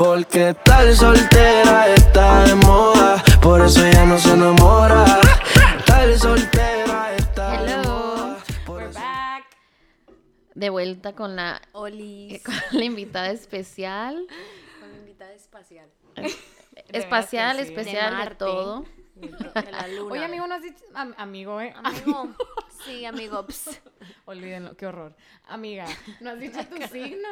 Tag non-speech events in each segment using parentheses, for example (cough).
Porque tal soltera está de moda, por eso ella no se enamora. Tal soltera está de Hello. moda. por We're eso- back. De vuelta con la, Olis. (laughs) con la invitada especial. Con invitada espacial. Espacial, que sí. especial De de, todo. (laughs) De la luna. Oye, amigo, no has dicho. am- amigo, ¿eh? Amigo. Sí, amigo. Ps. (laughs) Olvídenlo, qué horror. Amiga, no has dicho tu (laughs) signo.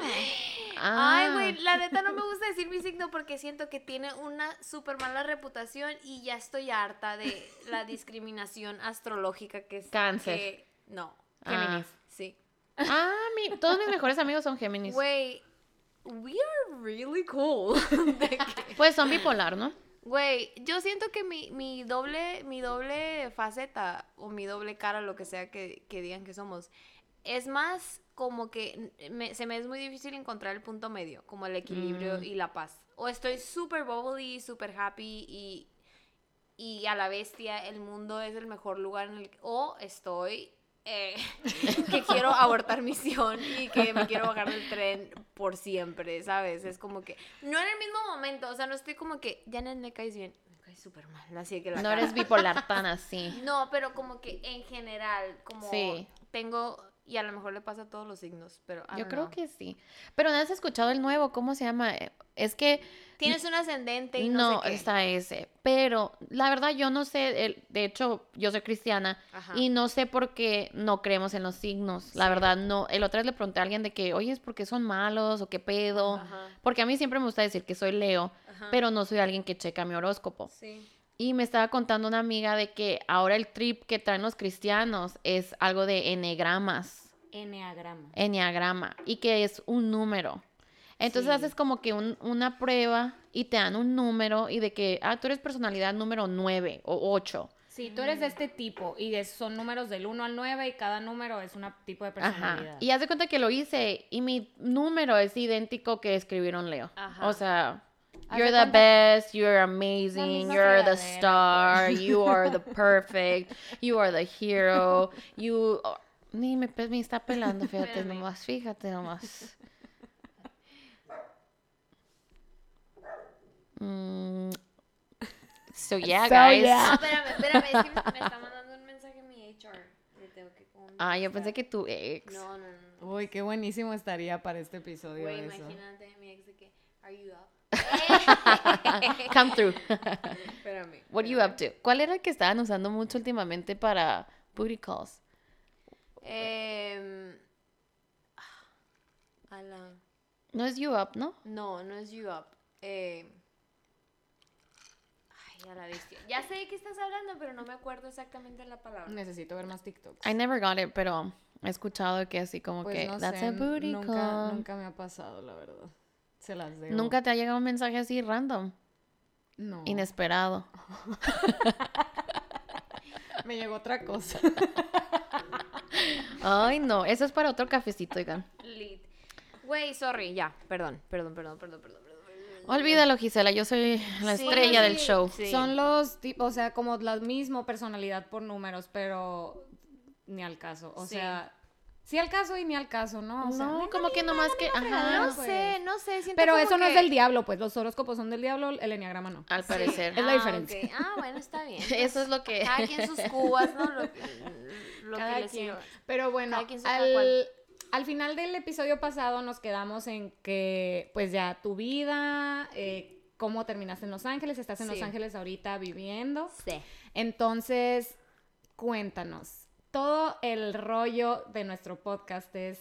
Ah, Ay, güey, la neta no me gusta decir mi signo porque siento que tiene una súper mala reputación y ya estoy harta de la discriminación astrológica que es. Cáncer. que- no. Ah. Géminis. Sí. Ah, mi- todos mis mejores amigos son Géminis. Güey, we are really cool. Pues son bipolar, ¿no? Güey, yo siento que mi, mi doble, mi doble faceta o mi doble cara, lo que sea que, que digan que somos, es más como que me- se me es muy difícil encontrar el punto medio, como el equilibrio Mm. y la paz. O estoy súper bubbly, súper happy y, y a la bestia, el mundo es el mejor lugar en el O estoy eh, (laughs) que quiero abortar misión y que me quiero bajar del tren por siempre, ¿sabes? Es como que, no en el mismo momento, o sea, no estoy como que, Janet me caes bien, me caes súper mal, así que la No cara. eres bipolar (laughs) tan así. No, pero como que en general, como Sí. tengo, y a lo mejor le pasa a todos los signos, pero I Yo creo know. que sí. Pero no has escuchado el nuevo, ¿cómo se llama? Eh, Es que Tienes un ascendente y no, no, sé qué. está ese. Pero la verdad yo no sé, de hecho yo soy cristiana Ajá. y no sé por qué no creemos en los signos. La verdad no. El otra vez le pregunté a alguien de que, oye, ¿es porque son malos o qué pedo? Ajá, Porque a mí siempre me gusta decir que soy Leo, ajá. pero no soy alguien que checa mi horóscopo. Sí. Y me estaba contando una amiga de que ahora el trip que traen los cristianos es algo de enegramas, Enneagrama. enneagrama, y que es un número. Entonces Sí. haces como que un- una prueba y te dan un número y de que, ah, tú eres personalidad número 9 o 8. Sí, tú eres de este tipo y es- son números del 1 al 9 y cada número es un tipo de personalidad. Ajá. Y haz de cuenta que lo hice y mi número es idéntico que escribieron Leo. Ajá. O sea, you're the best, you're amazing, you're the star, you are the (laughs) perfect, you are the hero, you... (laughs) Ni me, me está pelando, fíjate nomás, fíjate nomás. Mm, So yeah, So, guys. yeah. No, espérame, espérame, es que me, me está mandando un mensaje mi HR. Le tengo que Ah, yo pensé que tu ex. No, no, no. no. Uy, qué buenísimo estaría para este episodio Güey, eso. imagínate mi ex de que, are you up? (laughs) Come through. (laughs) Espérame. What are you up to? ¿Cuál era el que estaban usando mucho últimamente para booty calls? Ah, ala. No es you up, ¿no? No, no es you up. Eh, ya la bestia. Ya sé de qué estás hablando, pero no me acuerdo exactamente la palabra. Necesito ver más TikToks. I never got it, pero he escuchado que así como Pues que no that's sé, a booty nunca, call. nunca me ha pasado, la verdad. Se las debo. ¿Nunca te ha llegado un mensaje así random, No. inesperado. (laughs) Me llegó otra cosa. (laughs) Ay, no, eso es para otro cafecito, oigan. Lit. Güey, sorry, ya. Perdón, perdón, perdón, perdón, perdón. Olvídalo, Gisela, yo soy la Sí, estrella del show. sí. Son los tipos, o sea, como la misma personalidad por números, pero ni al caso. O Sí. sea, sí al caso y ni al caso, ¿no? O sea, No, como que nomás que, ajá, No pues. sé, no sé. Siento Pero como eso no es que- del diablo, pues los horóscopos son del diablo, el enneagrama no. al Sí. parecer. Es la Ah, diferencia. Ah, bueno, está bien. (laughs) Eso es lo que... Cada quien sus cubas, ¿no? Lo, que- (laughs) lo que Cada les quien. sirva. Pero bueno, Cada quien saca al. Al final del episodio pasado nos quedamos en que, pues ya tu vida, eh, cómo terminaste en Los Ángeles, estás en Sí. Los Ángeles ahorita viviendo. Sí. Entonces, cuéntanos, todo el rollo de nuestro podcast es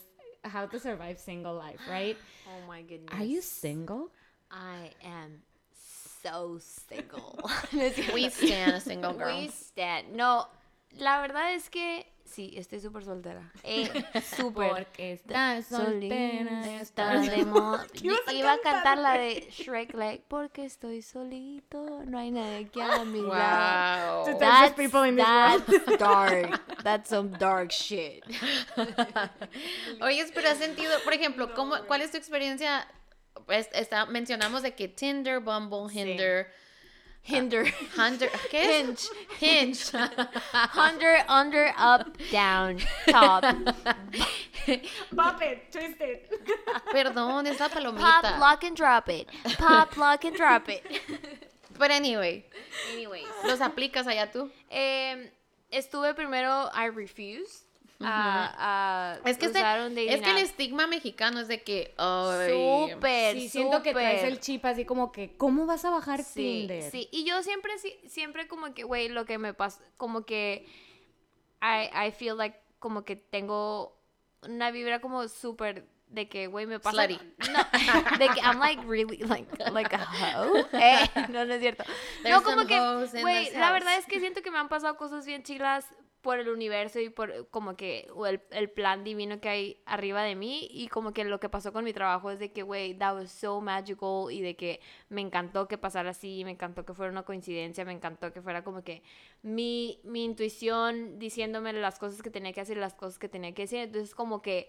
How to Survive Single Life, right? (gasps) Oh my goodness. Are you single? I am so single. (laughs) (laughs) We stand a single girl. We stand. No, la verdad es que sí, estoy súper soltera. (laughs) Eh, súper. Porque estás soltera. Está (laughs) de moda. (laughs) ¿Qué ibas a Iba a cantar, la de Shrek, like, porque estoy solito, no hay nadie que a mi lado. Wow. The people in this that's dark. That's some dark shit. Oye, pero has sentido, por ejemplo, ¿cómo, ¿cuál es tu experiencia? Pues, está, mencionamos de que Tinder, Bumble, Hinder, Hinder. (laughs) ¿qué es? Hinge. Hinge. (laughs) Under, under, up, down, top. (laughs) Pop it, twist it. Perdón, es la Pop, palomita. lock and drop it. Pop, lock and drop it. Pero anyway, Anyways. ¿los aplicas allá tú? Eh, estuve primero I refuse a, a Es que, este- un es que el estigma mexicano es de que. Súper, Sí, siento que traes el chip así como que, ¿cómo vas a bajar Sí, Tinder? sí, y yo siempre, sí- siempre como que, güey, lo que me pasa, como que I, I feel like como que tengo una vibra como súper de que, güey, me pasa... Slutty. No, de que I'm like really, like, like a hoe. (laughs) Eh, no, no es cierto. There's no, como que, güey, la verdad es que siento que me han pasado cosas bien chilas por el universo y por como que el, el plan divino que hay arriba de mí. Y como que lo que pasó con mi trabajo es de que, güey, that was so magical y de que me encantó que pasara así, me encantó que fuera una coincidencia, me encantó que fuera como que mi, mi intuición diciéndome las cosas que tenía que hacer las cosas que tenía que decir, entonces como que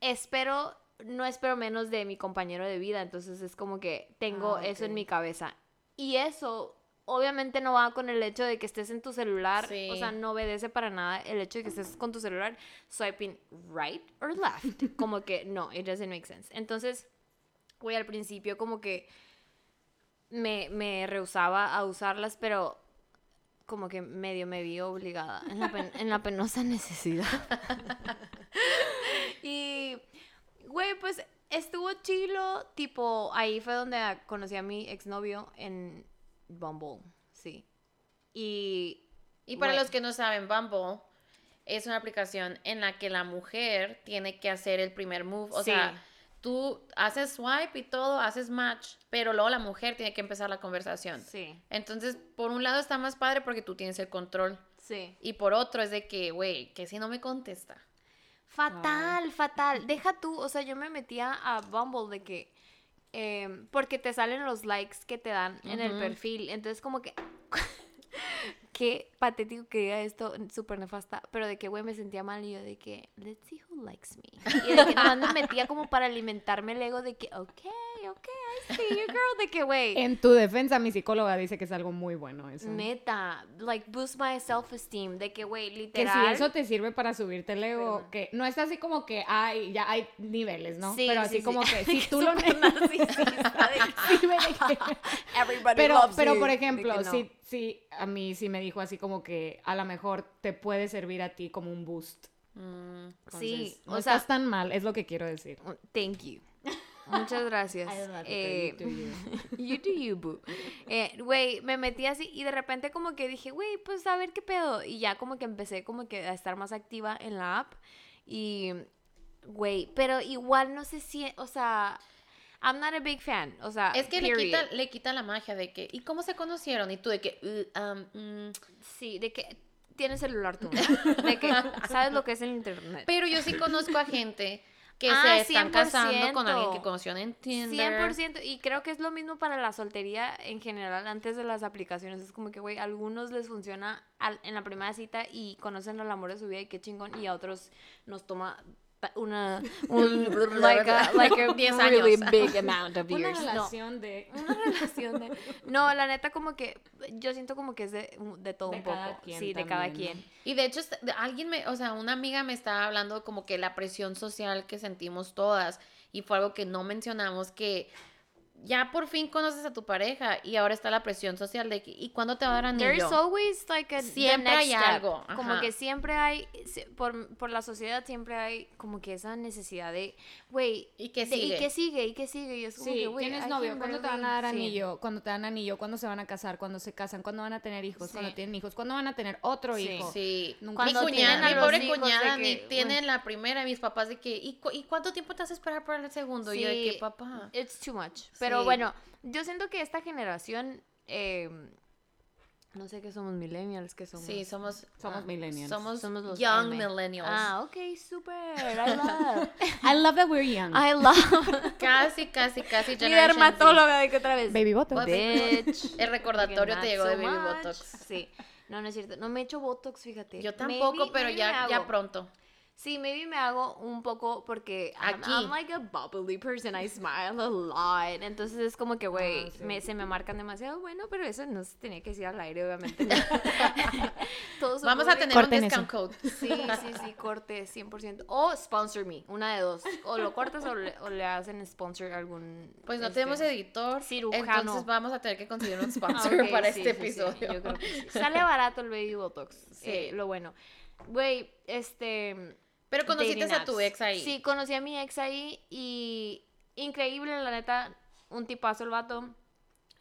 espero, no espero menos de mi compañero de vida, entonces es como que tengo Ah, eso en mi cabeza. Y eso obviamente no va con el hecho de que estés en tu celular, Sí. o sea, no obedece para nada el hecho de que estés con tu celular swiping right or left, (laughs) como que no, it doesn't make sense. Entonces, güey, al principio como que me, me rehusaba a usarlas, pero como que medio me vi obligada en la, pen- en la (laughs) penosa necesidad. y, güey, pues estuvo chilo, tipo, ahí fue donde conocí a mi exnovio en Bumble, sí. Y... Y para los que no saben, Bumble es una aplicación en la que la mujer tiene que hacer el primer move. O Sí. sea, tú haces swipe y todo, haces match, pero luego la mujer tiene que empezar la conversación. Sí, Entonces, por un lado está más padre porque tú tienes el control. sí. Y por otro es de que, güey, que si no me contesta. Fatal, fatal. Deja tú, o sea, yo me metía a Bumble de que. Em, porque te salen los likes que te dan en el perfil. Entonces, como que. (laughs) Qué patético que diga esto, súper nefasta. Pero de que, güey, me sentía mal y yo de que, let's see who likes me. Y de que nomás me metía como para alimentarme el ego de que, ok, ok, I see you, girl. De que, güey. En tu defensa, mi psicóloga dice que es algo muy bueno eso. Neta, like, boost my self-esteem. De que, güey, Que literal. si eso te sirve para subirte el ego, que no es así como que hay, ya hay niveles, ¿no? Sí, pero sí, así sí. como que (laughs) si tú lo que- (laughs) Sí, dejé. (laughs) Everybody pero, loves pero you. por ejemplo, que no. sí, sí, a mí sí me dijo así como que a lo mejor te puede servir a ti como un boost. Mm, Sí, Entonces, no o sea, estás tan mal, es lo que quiero decir. thank you. Muchas gracias. Eh, You do you. (laughs) you do you, boo. Eh, Güey, me metí así y de repente como que dije, güey, pues a ver qué pedo. Y ya como que empecé como que a estar más activa en la app. Y, güey, pero igual no sé si, o sea, I'm not a big fan. O sea, Es que le quita, le quita la magia de que, ¿y cómo se conocieron? Y tú de que, "Uh, um, mm". Sí, de que tienes celular tú. (laughs) De que sabes lo que es el internet. Pero yo sí conozco a gente que Ah, se están casando con alguien que 100%. conoció en Tinder. 100% y creo que es lo mismo para la soltería en general antes de las aplicaciones. Es como que, güey, a algunos les funciona al- en la primera cita y conocen al amor de su vida y qué chingón y a otros nos toma una (laughs) un, (laughs) like a, like a (laughs) 10 really años. big amount of Una years. No, relación de... una relación de... No, la neta como que yo siento como que es de, de todo De un poco. sí, de cada ¿no? quien. Y de hecho, alguien me, o sea, una amiga me estaba hablando como que la presión social que sentimos todas, y fue algo que no mencionamos, que ya por fin conoces a tu pareja y ahora está la presión social de que, ¿y cuándo te va a dar There's anillo? always like a the Siempre next hay step. algo, Como ajá. que siempre hay, por, por la sociedad siempre hay como que esa necesidad de, güey, ¿Y qué de- sigue? ¿Y qué sigue? ¿Y qué sigue? Y es como Sí, que, güey, tienes novio, ¿cuándo te van a dar sí. anillo? ¿Cuándo te dan anillo? ¿Cuándo se van a casar? ¿Cuándo se casan? ¿Cuándo van a tener hijos? ¿Cuándo Sí. tienen hijos? ¿Cuándo van a tener otro Sí. hijo? Sí, Nunca mi cuñada, mi pobre cuñada, que, ni bueno. tienen la primera, mis papás de que, ¿y, cu- ¿y cuánto tiempo te vas a esperar para el segundo? Y yo de que, Sí. papá. It's too much. Pero Sí. bueno, yo siento que esta generación, eh, no sé qué somos millennials, que somos. Sí, somos, Somos ah, millennials. Somos, Somos los young M. millennials. Ah, ok, super. I love. (laughs) I love that we're young. I love. (laughs) Casi, casi, casi. Mi dermatóloga de que otra vez. Baby Botox. Bitch. (laughs) El recordatorio te llegó de Baby much. Botox. Sí. No, no es cierto. No me he hecho Botox, fíjate. Yo tampoco, Maybe- pero maybe ya, ya pronto. Sí, maybe me hago un poco porque I'm- Aquí. I'm, like a bubbly person, I smile a lot. Entonces es como que, güey, Ah, sí. me- se me marcan demasiado. Bueno, pero eso no se tenía que decir al aire, obviamente. (laughs) Todos Vamos a tener un discount code. Sí, sí, sí, corte 100%. O sponsor me, una de dos. O lo cortas o le, o le hacen sponsor a algún. Pues no este, tenemos editor, cirujano. entonces vamos a tener que conseguir un (laughs) Ah, sponsor para sí, este sí, sí, episodio. yo creo que sí. Sale barato el baby botox. Sí. eh, lo bueno. Güey, este. Pero conociste a tu ex ahí. Sí, conocí a mi ex ahí y increíble, la neta, un tipazo el vato.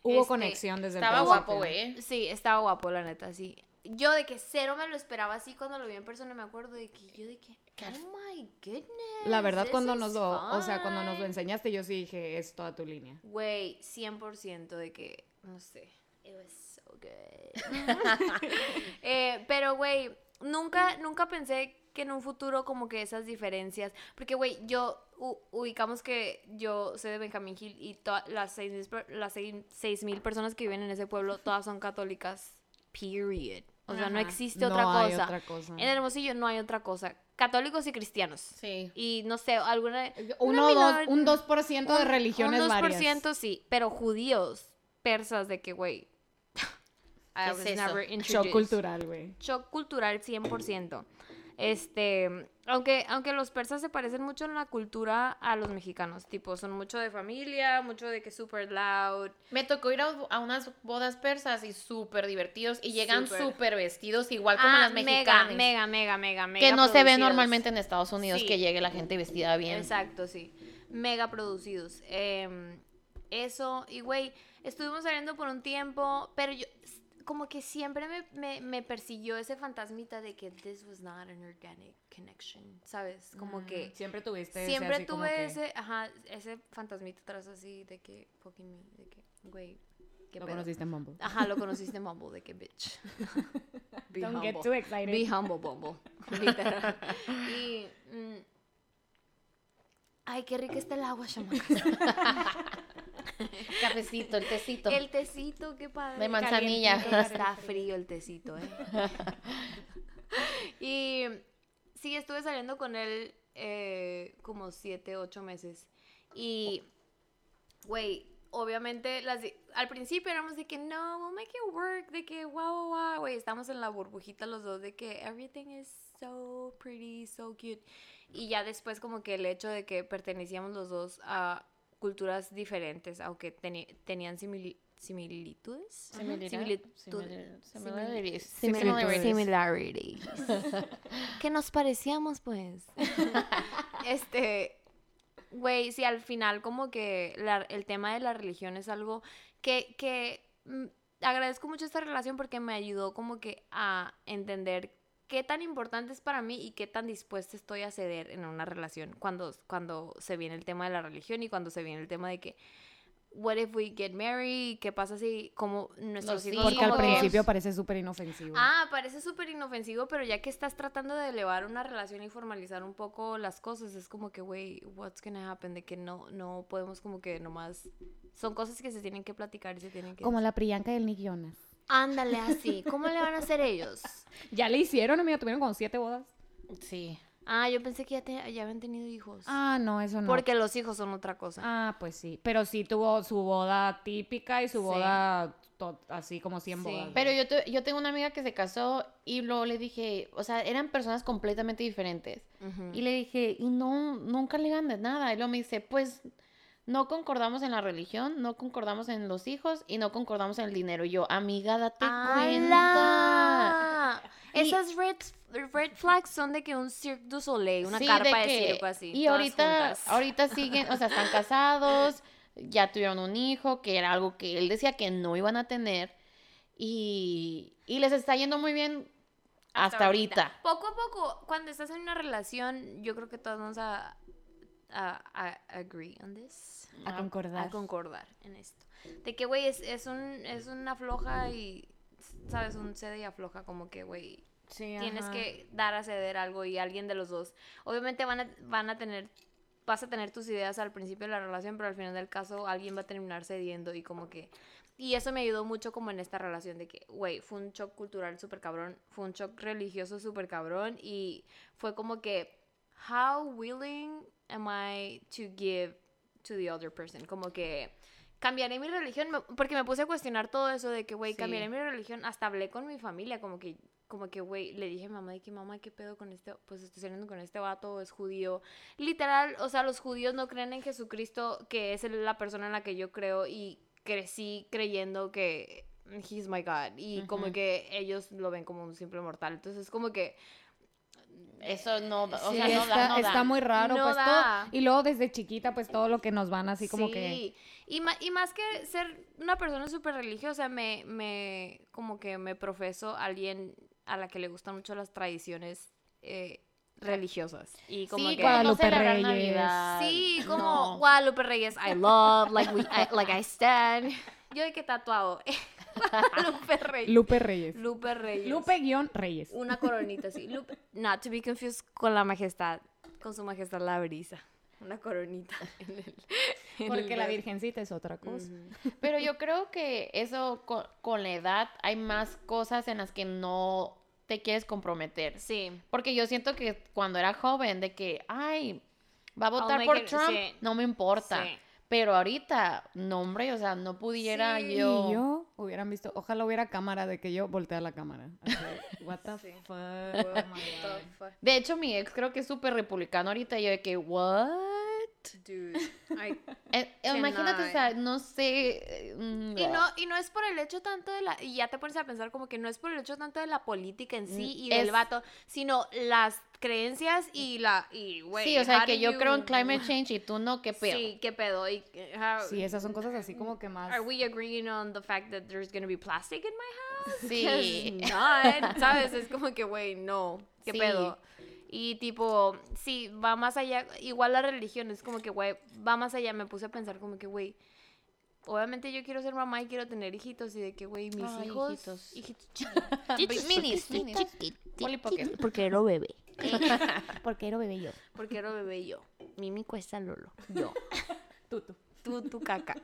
Hubo Este, conexión desde el Estaba guapo, güey. Sí, estaba guapo, la neta, sí. Yo de que cero me lo esperaba así cuando lo vi en persona, me acuerdo de que yo de que, oh my goodness. La verdad, cuando nos lo, o sea, cuando nos lo fine". enseñaste, yo sí dije, es toda tu línea. Güey, 100% de que, no sé, it was so good. (laughs) (laughs) Eh, pero, güey, nunca, nunca pensé que en un futuro como que esas diferencias, porque, güey, yo, u- ubicamos que yo soy de Benjamín Hill y todas las seis, mil per- las seis, seis mil personas que viven en ese pueblo, (laughs) todas son católicas, period. O sea, no existe otra no hay cosa. otra cosa. En Hermosillo no hay otra cosa. Católicos y cristianos. Sí. Y no sé, alguna... Uno, una dos, un minor- 2% de religiones un 2% varias. sí, pero judíos, persas, de que, güey, I was es eso? never Shock cultural, güey. Shock cultural 100%. Este, aunque, aunque los persas se parecen mucho en la cultura a los mexicanos, tipo, son mucho de familia, mucho de que super loud. Me tocó ir a, a unas bodas persas y súper divertidos y llegan Súper. vestidos igual como Ah, las mexicanas. Mega, mega, mega, mega. que no se ve normalmente en Estados Unidos Sí. que llegue la gente vestida bien. Exacto, sí. Mega producidos. Em, eso, y güey, estuvimos saliendo por un tiempo, pero yo, como que siempre me, me, me persiguió ese fantasmita de que this was not an organic connection, ¿sabes? Como que Siempre tuviste ese siempre como tuve que ese, ajá, ese fantasmita atrás así de que, fucking me, de que, güey, qué Lo pedo. conociste en Bumble. Ajá, lo (laughs) conociste en Bumble, de que bitch. (laughs) Be Don't get too excited. Be humble, Bumble. (laughs) Literal. Y. mm, ay, qué rica está el agua, chamacas. Cafecito, el tecito. El tecito, qué padre. De manzanilla. (laughs) Está frío el tecito, ¿eh? (laughs) y sí, estuve saliendo con él eh, como siete, ocho meses. Y, güey, obviamente, las al principio éramos de que no, we'll make it work, de que wow, wow, güey, estamos en la burbujita los dos, de que everything is so pretty, so cute. Y ya después como que el hecho de que pertenecíamos los dos a culturas diferentes, aunque tenían simili- similitudes. Ajá, Similar- similitud- similar- similarities. Similitudes. Similarities. (laughs) que nos parecíamos, pues. (laughs) este, güey, sí, al final como que la- el tema de la religión es algo que, que mm, agradezco mucho esta relación porque me ayudó como que a entender qué tan importante es para mí y qué tan dispuesta estoy a ceder en una relación cuando, cuando se viene el tema de la religión y cuando se viene el tema de que what if we get married, qué pasa si como nuestros hijos Porque al principio parece súper inofensivo. Ah, parece súper inofensivo, pero ya que estás tratando de elevar una relación y formalizar un poco las cosas, es como que, güey, what's gonna happen? De que no, no podemos como que nomás... Son cosas que se tienen que platicar y se tienen que... Como la Priyanka del Nick Jonas. Ándale así, ¿cómo le van a hacer ellos? (laughs) Ya le hicieron, amiga, tuvieron como siete bodas. Sí. Ah, yo pensé que ya, te- ya habían tenido hijos. Ah, no, eso no. Porque los hijos son otra cosa. Ah, pues sí. Pero sí tuvo su boda típica y su Sí. boda así como 100 Sí. bodas. Pero yo, te- yo tengo una amiga que se casó y luego le dije, o sea, eran personas completamente diferentes. Y le dije, y no, nunca le ganan nada. Y luego me dice, pues no concordamos en la religión, no concordamos en los hijos y no concordamos en el dinero. Y yo, amiga, date cuenta. Esas red, red flags son de que un Cirque du Soleil, una Sí, carpa de, que- circo así. Y ahorita, juntas. ahorita siguen, o sea, están (laughs) casados, ya tuvieron un hijo, que era algo que él decía que no iban a tener. Y, y les está yendo muy bien hasta, ahorita. Poco a poco, cuando estás en una relación, yo creo que todos vamos a, a, a agree on this. a concordar. A concordar en esto. De que, güey, es, es, un, es una floja y, ¿sabes? Un cede y afloja, como que, güey, Sí, tienes ajá. que dar a ceder algo y alguien de los dos. Obviamente van a, van a tener, vas a tener tus ideas al principio de la relación, pero al final del caso alguien va a terminar cediendo y como que... Y eso me ayudó mucho como en esta relación de que, güey, fue un shock cultural súper cabrón, fue un shock religioso súper cabrón y fue como que how willing am I to give to the other person? Como que cambiaré mi religión, porque me puse a cuestionar todo eso de que, güey, Sí. cambiaré mi religión, hasta hablé con mi familia, como que, como que, güey, le dije a mamá de que, mamá, ¿qué pedo con este, pues estoy saliendo con este vato, es judío, literal, o sea, los judíos no creen en Jesucristo, que es la persona en la que yo creo, y crecí creyendo que he's my God, y como que ellos lo ven como un simple mortal, entonces como que... Eso no, o Sí, sea, no está, da, no da. está muy raro, No pues da. todo. Y luego desde chiquita, pues todo lo que nos van así como que. Sí, y, y más que ser una persona súper religiosa, me, me, como que me profeso alguien a la que le gustan mucho las tradiciones eh, religiosas. Y como sí, que... Guadalupe Reyes. Navidad. Sí, como no. Guadalupe Reyes, I love, like, we, I, like I stand. (laughs) Yo de que tatuado. (laughs) (laughs) Guadalupe Reyes. Lupe Reyes. Lupe Reyes. Lupe guion Reyes. Una coronita así. Lupe, not to be confused con la majestad, con su majestad la brisa. Una coronita. (laughs) en el- en el Porque la virgencita es otra cosa. Pero yo creo que eso con, con la edad hay más cosas en las que no te quieres comprometer. Sí. Porque yo siento que cuando era joven, de que, ay, va a votar por it- Trump, sí. no me importa. Sí. Pero ahorita, no, hombre, o sea, no pudiera Sí, yo. Y yo hubieran visto, ojalá hubiera cámara de que yo voltea la cámara. Así, (laughs) What the Sí. fuck. (laughs) oh. De hecho, mi ex creo que es súper republicano ahorita. Y yo de que, ¿what? Dude. I- Eh, (laughs) eh, imagínate, o sea, no sé. eh, mm, Y no, y no es por el hecho tanto de la, y ya te pones a pensar como que no es por el hecho tanto de la política en sí Mm, y del es- vato, sino las creencias y la, y güey. Sí, o sea, que yo creo en you- climate change y tú no, qué pedo. Sí, qué pedo. Y, how- Sí, esas son cosas así como que más. Are we agreeing on the fact that there's gonna be plastic in my house? Sí. (laughs) not, ¿sabes? Es como que, güey, no, qué Sí. pedo. Y tipo, sí, va más allá, igual la religión, es como que, güey, va más allá, me puse a pensar como que, güey, obviamente yo quiero ser mamá y quiero tener hijitos y de que, güey, mis Ay, hijos, hijitos. hijitos (laughs) Minis, minis. Porque era bebé, (laughs) Porque era bebé yo. porque era bebé yo, Mimi cuesta Lolo, yo, Tú, tú. tú, tu caca.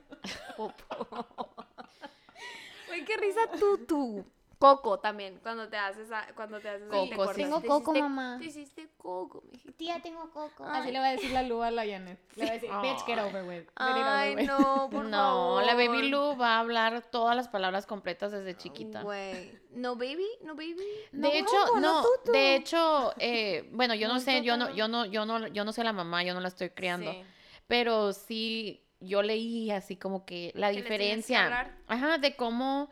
(laughs) Güey, qué risa tú. Coco también, cuando te haces, a- cuando te haces, Coco, te sí. Tengo Te coco, hiciste- mamá. Te hiciste coco, mijito. Tía, tengo coco. Ay. Así le va a decir la Lu a la Janet. Le va a decir, bitch, get over with. Ay, over with. no, por (laughs) No, la favor. Baby Lu va a hablar todas las palabras completas desde chiquita. Güey. No baby, no baby. No, De hecho, Coco, no no, tutu. de hecho, eh, bueno, yo no, No, sé, yo no, yo no, yo no, yo no sé la mamá, yo no la estoy criando, Sí. pero sí, yo leí así como que la Que diferencia, ajá, de cómo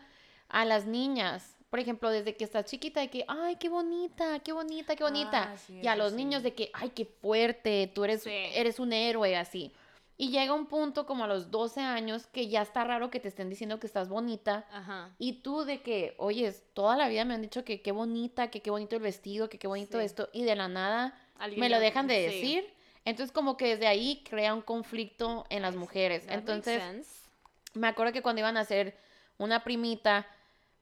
a las niñas, por ejemplo, desde que estás chiquita, de que, ay, qué bonita, qué bonita, qué bonita, Ah, sí, y a los sí. niños de que, ay, qué fuerte, tú eres, Sí. eres un héroe, así. Y llega un punto como a los 12 años que ya está raro que te estén diciendo que estás bonita. Ajá. Y tú de que, oye, toda la vida me han dicho que qué bonita, que qué bonito el vestido, que qué bonito esto, y de la nada me lo dejan de decir. Entonces como que desde ahí crea un conflicto en las mujeres. Entonces me acuerdo que cuando iban a hacer una primita,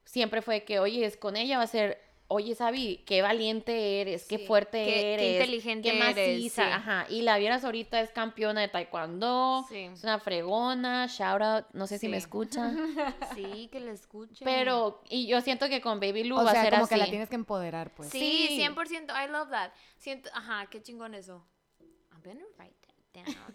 siempre fue que, oye, es con ella va a ser, oye, Sabi, qué valiente eres, qué Sí, fuerte qué- qué eres, inteligente qué eres, maciza, sí. ajá. Y la vieras ahorita es campeona de taekwondo, Sí. es una fregona, shout out, no sé si me escucha. (laughs) Sí, que le escuchen. Pero, y yo siento que con Baby Lu O va a sea, ser como así. que la tienes que empoderar, pues. Sí, Sí. 100%. I love that. Siento, ajá, qué chingón eso. I'm write that down. (laughs)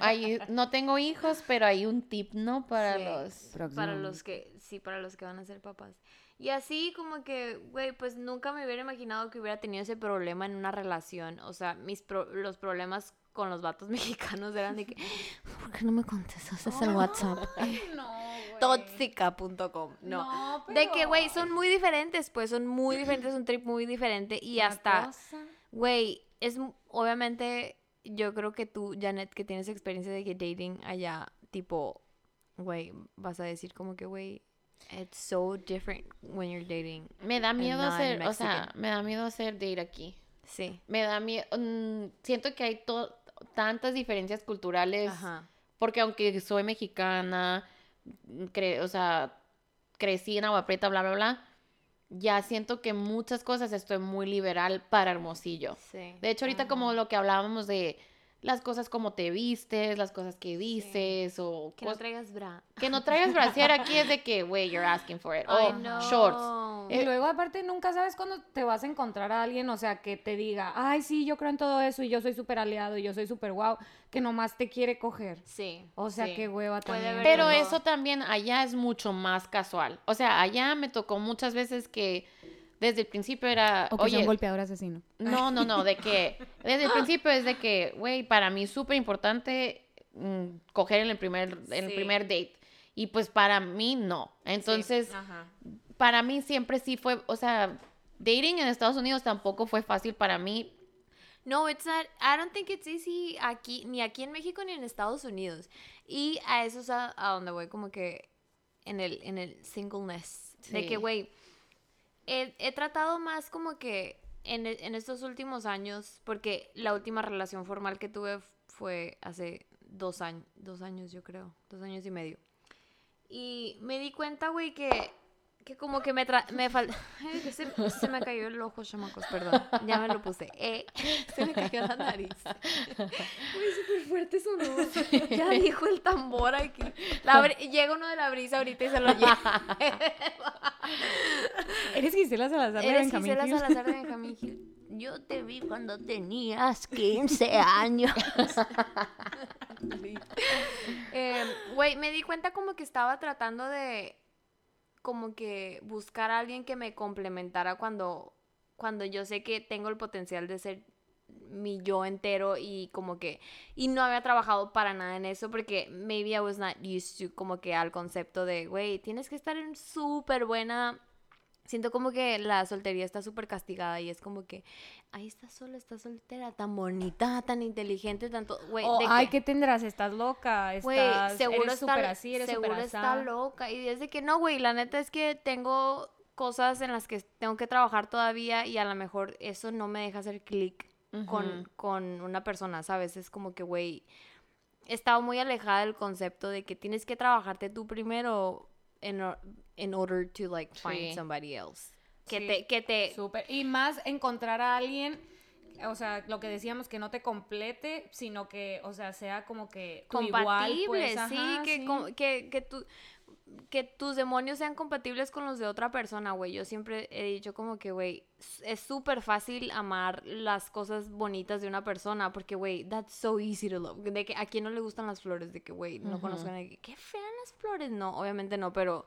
Ahí, no tengo hijos, pero hay un tip, ¿no? Para Sí. los... Para Próximamente. los que, sí, para los que van a ser papás. Y así como que, güey, pues nunca me hubiera imaginado que hubiera tenido ese problema en una relación. O sea, mis pro- los problemas con los vatos (laughs) mexicanos eran de que, (laughs) ¿por qué no me contestas el WhatsApp? No. Tóxica.com. No. De que, güey, son muy diferentes, pues son muy (clears throat) diferentes, un trip muy diferente. Y hasta, güey, es obviamente, yo creo que tú, Janet, que tienes experiencia de que dating allá, tipo, güey, vas a decir como que, güey, it's so different when you're dating. Me da miedo hacer, o sea, me da miedo hacer date aquí. Sí. Me da miedo, siento que hay tantas diferencias culturales, Ajá. porque aunque soy mexicana, mm, cre- o sea, crecí en Agua Prieta, bla, bla, bla, ya siento que muchas cosas estoy muy liberal para Hermosillo. Sí. De hecho, ahorita como lo que hablábamos de las cosas como te vistes, las cosas que dices o Que no traigas bra. que no traigas brasier aquí es de que, güey, you're asking for it. Ay, O shorts. Y luego aparte nunca sabes cuándo te vas a encontrar a alguien, o sea, que te diga, ay, sí, yo creo en todo eso y yo soy súper aliado y yo soy súper guau, que nomás te quiere coger. Sí. O sea, sí. qué hueva Puede también. Pero- eso también allá es mucho más casual. O sea, allá me tocó muchas veces que desde el principio era, O que sea oye, un golpeador asesino. no, no, no, de que (laughs) desde el principio es de que, güey, para mí es súper importante mm, coger en el primer en el primer date. Y pues para mí no. Entonces, para mí siempre sí fue, o sea, dating en Estados Unidos tampoco fue fácil para mí. No, it's not, I don't think it's easy aquí, ni aquí en México ni en Estados Unidos. Y a eso es a, a donde voy como que en el, en el singleness. De que, güey, he, he tratado más como que en, e- en estos últimos años, porque la última relación formal que tuve fue hace dos años, dos años yo creo, dos años y medio. Y me di cuenta, güey, que, que como que me, tra- me falta... (laughs) Se, se me cayó el ojo, chamacos, perdón. Ya me lo puse. Eh, (laughs) se me cayó la nariz. (laughs) Güey, súper fuerte sonó. Ya dijo el tambor aquí. La Llega uno de la brisa ahorita y se lo lleva. ¿Eres Gisela Salazar de Benjamín Gisela? Salazar de Benjamín Hill. Yo te vi cuando tenías 15 años. Eh, Güey, me di cuenta como que estaba tratando de como que buscar a alguien que me complementara cuando, cuando yo sé que tengo el potencial de ser mi yo entero y como que y no había trabajado para nada en eso porque maybe I was not used to como que al concepto de güey tienes que estar en súper buena siento como que la soltería está súper castigada y es como que ahí estás sola estás soltera tan bonita tan inteligente tanto güey ay, que- ¿qué tendrás? ¿Estás loca? ¿Estás, seguro eres está, súper así, eres seguro está loca. Y desde que no, güey, la neta es que tengo cosas en las que tengo que trabajar todavía y a lo mejor eso no me deja hacer clic con, con una persona, ¿sabes? Es como que, güey, he estado muy alejada del concepto de que tienes que trabajarte tú primero en, or- in order to, like, find Sí. somebody else. Que Sí, te, que te, Súper. Y más encontrar a alguien, o sea, lo que decíamos, que no te complete, sino que, o sea, sea como que tu igual, compatible, pues, sí, que, sí. com- que, que, tu- que tus demonios sean compatibles con los de otra persona, güey. Yo siempre he dicho como que, güey, es súper fácil amar las cosas bonitas de una persona porque, güey, that's so easy to love. De que a quién no le gustan las flores, de que, güey, no conozco a nadie. Qué feas las flores, no, obviamente no, pero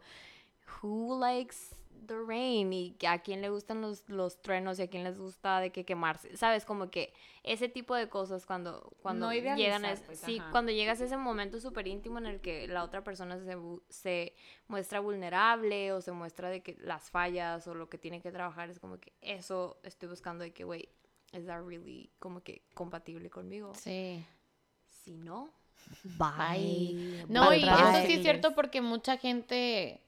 who likes the rain y que a quién le gustan los, los truenos y a quién les gusta de que quemarse, sabes, como que ese tipo de cosas cuando, cuando No llegan a es- pues, sí, ajá. cuando llegas a ese momento súper íntimo en el que la otra persona se, se muestra vulnerable o se muestra de que las fallas o lo que tiene que trabajar es como que eso estoy buscando de que, güey, is that really como que compatible conmigo? Sí. Si no, Bye. No, y Bye. eso sí es cierto porque mucha gente,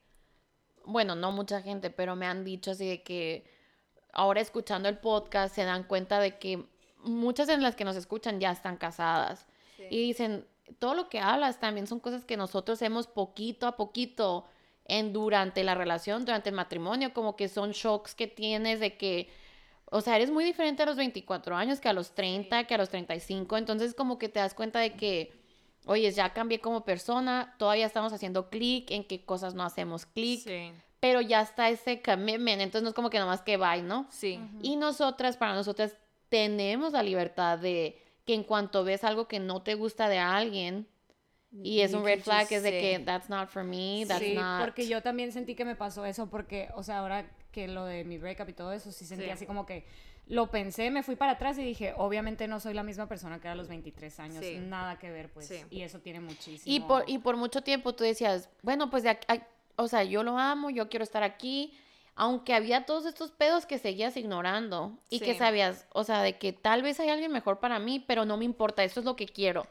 bueno, no mucha gente, pero me han dicho así de que ahora escuchando el podcast se dan cuenta de que muchas en las que nos escuchan ya están casadas. Y dicen, todo lo que hablas también son cosas que nosotros hemos poquito a poquito en durante la relación, durante el matrimonio, como que son shocks que tienes de que, o sea, eres muy diferente a los 24 años que a los 30, que a los 35, entonces como que te das cuenta de que, oye, ya cambié como persona, todavía estamos haciendo clic, en qué cosas no hacemos clic, sí, pero ya está ese commitment, entonces no es como que nomás que bye, ¿no? sí, Y nosotras, para nosotras, tenemos la libertad de que en cuanto ves algo que no te gusta de alguien y es un red flag, es de que that's not for me, that's sí, not. porque yo también sentí que me pasó eso porque, o sea, ahora que lo de mi breakup y todo eso, sí sentí Sí. así como que lo pensé, me fui para atrás y dije, obviamente no soy la misma persona que era a los 23 años, Sí. nada que ver, pues, Sí. y eso tiene muchísimo. Y por, y por mucho tiempo tú decías, bueno, pues de aquí- o sea, yo lo amo, yo quiero estar aquí, aunque había todos estos pedos que seguías ignorando y que sabías, o sea, de que tal vez hay alguien mejor para mí, pero no me importa, eso es lo que quiero.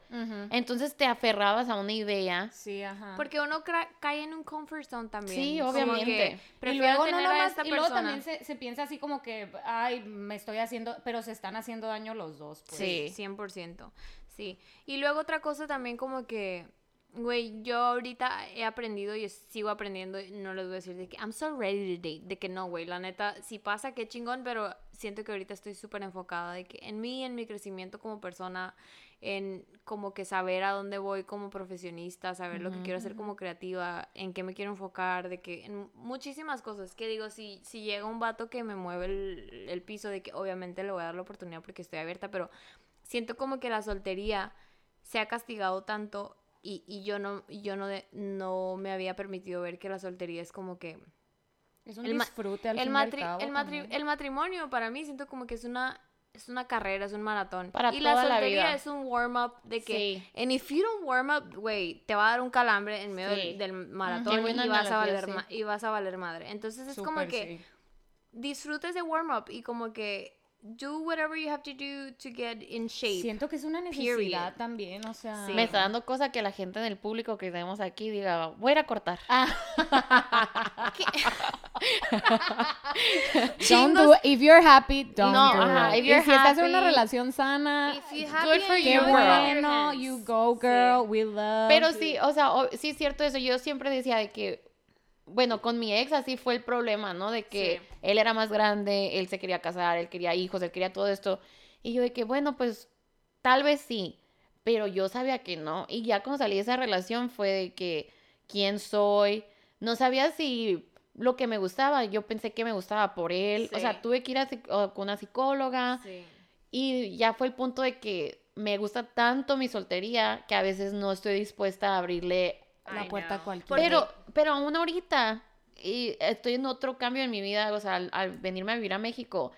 Entonces te aferrabas a una idea. Sí, ajá. Porque uno cae en un comfort zone también. Sí, obviamente. prefiero luego, no a nomás- esta y luego persona. también se, se piensa así como que, ay, me estoy haciendo, pero se están haciendo daño los dos. Pues. Sí. 100%. Sí. Y luego otra cosa también como que, güey, yo ahorita he aprendido y sigo aprendiendo, y no les voy a decir de que I'm so ready to date, de que no, güey, la neta, si pasa, qué chingón, pero siento que ahorita estoy súper enfocada de que en mí, en mi crecimiento como persona, en como que saber a dónde voy como profesionista, saber lo que quiero hacer como creativa, en qué me quiero enfocar, de que en muchísimas cosas. Que digo, si, si llega un vato que me mueve el, el piso, de que obviamente le voy a dar la oportunidad porque estoy abierta, pero siento como que la soltería se ha castigado tanto y, y yo no, yo no, de- no me había permitido ver que la soltería es como que Es un el disfrute al el, fin matri- cabo el, matri- el matrimonio para mí siento como que es una es una carrera, es un maratón. Para y la toda la soltería vida. es un warm up de que Sí. and if you don't warm up, güey, te va a dar un calambre en medio Sí. del, maratón y vas a valer sí. ma- y vas a valer madre. Entonces es como que sí. disfrutes de warm up y como que do whatever you have to do to get in shape. Siento que es una Period. necesidad también, o sea... Sí. Me está dando cosa que la gente en el público que tenemos aquí diga, voy a ir a cortar. (laughs) (laughs) Don't do it. If you're happy, don't No, do ajá, it. if Y you're si estás en una relación sana, Good for you, qué bueno, you go, Sí. girl, we love Pero you. sí, o sea, o- sí es cierto eso. Yo siempre decía de que, bueno, con mi ex así fue el problema, ¿no? De que Sí. él era más grande, él se quería casar, él quería hijos, él quería todo esto. Y yo de que, bueno, pues tal vez sí, pero yo sabía que no. Y ya cuando salí de esa relación fue de que, ¿quién soy? No sabía si lo que me gustaba, yo pensé que me gustaba por él. O sea, tuve que ir a con una psicóloga. Sí. Y ya fue el punto de que me gusta tanto mi soltería que a veces no estoy dispuesta a abrirle. La puerta a. Porque- Pero, pero aún ahorita, y estoy en otro cambio en mi vida, o sea, al, al venirme a vivir a México.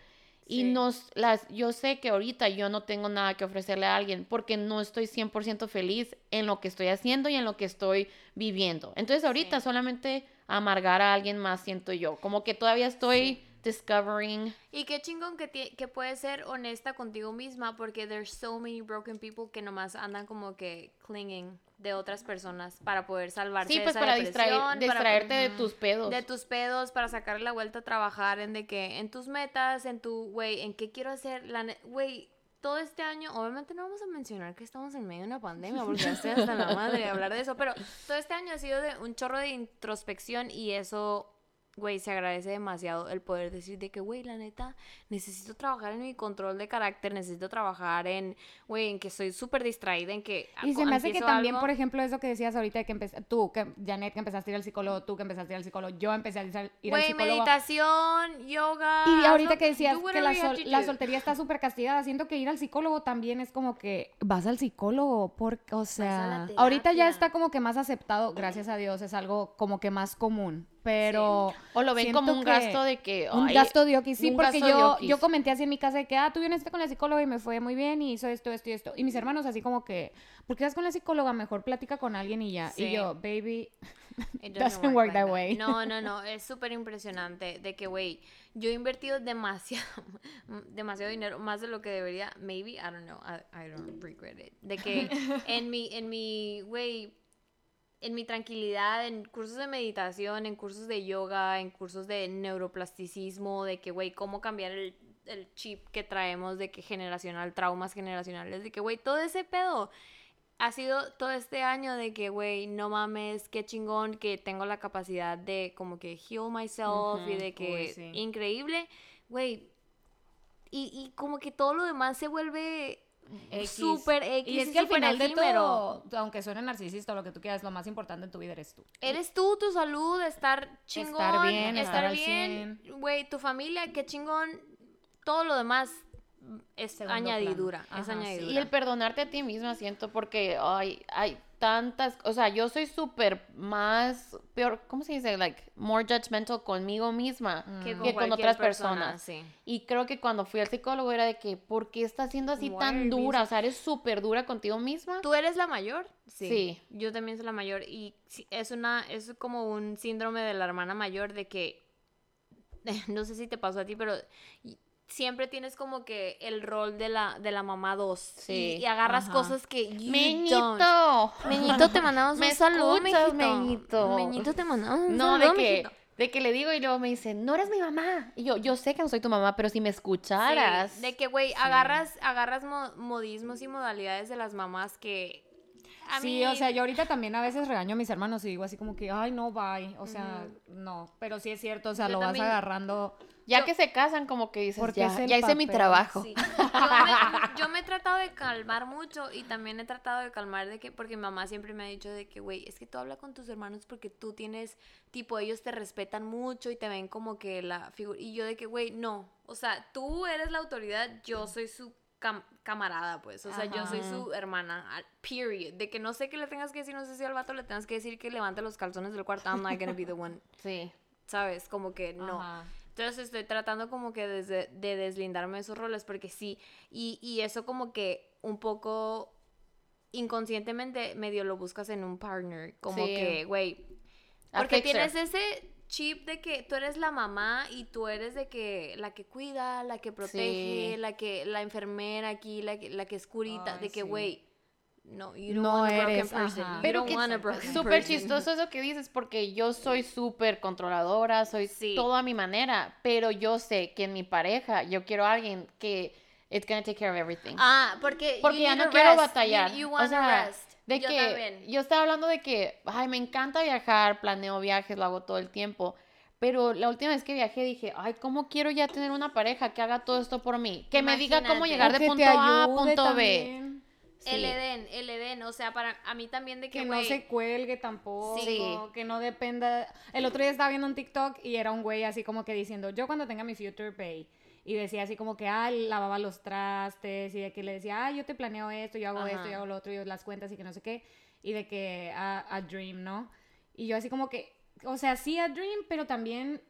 Y Sí. nos, las, yo sé que ahorita yo no tengo nada que ofrecerle a alguien porque no estoy 100% feliz en lo que estoy haciendo y en lo que estoy viviendo. Entonces ahorita Sí. solamente amargar a alguien más siento yo. Como que todavía estoy Sí. Discovering. Y qué chingón que, que puedes ser honesta contigo misma porque there's so many broken people que nomás andan como que clinging de otras personas para poder salvarse Sí, de pues esa para distraer, depresión, para- distraerte de tus pedos. de tus pedos para sacarle la vuelta a trabajar en de que en tus metas, en tu güey, en qué quiero hacer, la güey, todo este año, obviamente no vamos a mencionar que estamos en medio de una pandemia porque ya estoy hasta la madre de hablar de eso, pero todo este año ha sido de un chorro de introspección y eso güey, se agradece demasiado el poder decir de que, güey, la neta, necesito trabajar en mi control de carácter, necesito trabajar en, güey, en que soy súper distraída, en que... Y se me hace que también, algo- por ejemplo, eso que decías ahorita de que empezaste, tú, que, Janet, que empezaste a ir al psicólogo, tú que empezaste a ir al psicólogo, yo empecé a ir al al Güey, psicólogo. meditación, yoga... Y ahorita lo que decías que la, sol- la soltería está súper castigada, siento que ir al psicólogo también es como que vas al psicólogo, porque, o sea, ahorita ya está como que más aceptado, gracias a Dios, es algo como que más común, pero... O lo ven como un que gasto de que. Un ay, gasto de oquis, sí, un porque yo, yo comenté así en mi casa de que, ah, tú vienes con la psicóloga y me fue muy bien y hizo esto, esto y esto. Y mis hermanos así como que, ¿por qué vas con la psicóloga? Mejor platica con alguien y ya. Sí. Y yo, baby, (laughs) It (laughs) doesn't work that way. No, no, (laughs) no, es súper impresionante de que, güey, yo he invertido demasiado, demasiado dinero, más de lo que debería, maybe, I don't know, I, I don't regret it, de que en mi, en mi, güey, en mi tranquilidad, en cursos de meditación, en cursos de yoga, en cursos de neuroplasticismo, de que, güey, cómo cambiar el, el chip que traemos de que generacional, traumas generacionales, de que, güey, todo ese pedo ha sido todo este año de que, güey, no mames, qué chingón que tengo la capacidad de como que heal myself y de que uy, sí. increíble, güey. Y, y como que todo lo demás se vuelve X. súper X Y es que al final de todo, aunque suene narcisista o lo que tú quieras, lo más importante en tu vida eres tú. Eres tú, tu salud, estar chingón, bien, estar estar al bien, güey, tu familia, qué chingón. Todo lo demás es Segundo añadidura, plano. es Ajá, sí. añadidura. Y el perdonarte a ti misma siento porque ay, hay tantas, o sea, yo soy súper más, peor, ¿cómo se dice? Like, more judgmental conmigo misma que que con otras persona, personas. sí. Y creo que cuando fui al psicólogo era de que, ¿por qué estás siendo así Why tan dura? O sea, eres súper dura contigo misma. ¿Tú eres la mayor? Sí. Yo también soy la mayor y sí, es una es como un síndrome de la hermana mayor de que (laughs) no sé si te pasó a ti, pero siempre tienes como que el rol de la de la mamá 2 Sí. y, y agarras Ajá. cosas que you don't. Meñito. Meñito, te mandamos (laughs) ¿Me un saludo, escuchas, Meñito. Meñito? Meñito, te mandamos un No, saludo, de que, de que le digo y luego me dice, no eres mi mamá. Y yo, yo sé que no soy tu mamá, pero si me escucharas. Sí, de que, güey, agarras, agarras mo- modismos y modalidades de las mamás que a Sí, mí- o sea, yo ahorita también a veces regaño a mis hermanos y digo así como que, ay, no, bye. O sea, no. Pero sí es cierto, o sea, Yo lo vas agarrando. Ya Yo- que se casan, como que dices, Porque ya, ya hice mi trabajo. Sí. (laughs) Yo, me, yo me he tratado de calmar mucho y también he tratado de calmar de que, porque mi mamá siempre me ha dicho de que, güey, es que tú hablas con tus hermanos porque tú tienes, tipo, ellos te respetan mucho y te ven como que la figura. Y yo de que, güey, no. O sea, tú eres la autoridad, yo soy su cam- camarada, pues. O sea, yo soy su hermana, period. De que no sé qué le tengas que decir, no sé si al vato le tengas que decir que levante los calzones del cuarto. I'm not gonna be the one. (laughs) Sí. ¿Sabes? Como que no. Ajá. Entonces estoy tratando como que desde, de deslindarme de esos roles porque sí, y, y eso como que un poco inconscientemente medio lo buscas en un partner, como Sí. que, güey, porque tienes ese chip de que tú eres la mamá y tú eres de que la que cuida, la que protege, Sí. la que la enfermera aquí, la que, la que es curita, Ay, de que, sí. güey, no, you don't No want a broken eres, person. ajá. You Pero que broken súper person. chistoso eso que dices, porque yo soy súper controladora, soy Sí. todo a mi manera, pero yo sé que en mi pareja yo quiero a alguien que it's gonna take care of everything. Ah, porque, porque you ya no quiero rest. You- batallar. you o sea, rest. De Yo que también. yo estaba hablando de que, ay, me encanta viajar, planeo viajes, lo hago todo el tiempo. Pero la última vez que viajé dije, ay, ¿cómo quiero ya tener una pareja que haga todo esto por mí? Que me diga cómo llegar de punto A a punto B. El. Edén, el Edén, o sea, para a mí también de que, Que no se cuelgue tampoco, Sí. que no dependa. El otro día estaba viendo un TikTok y era un güey así como que diciendo, yo cuando tenga mi future pay, y decía así como que, ah, lavaba los trastes, y de que le decía, ah, yo te planeo esto, yo hago Ajá. esto, yo hago lo otro, yo las cuentas y que no sé qué, y de que a, a Dream, ¿no? Y yo así como que, o sea, sí a Dream, pero también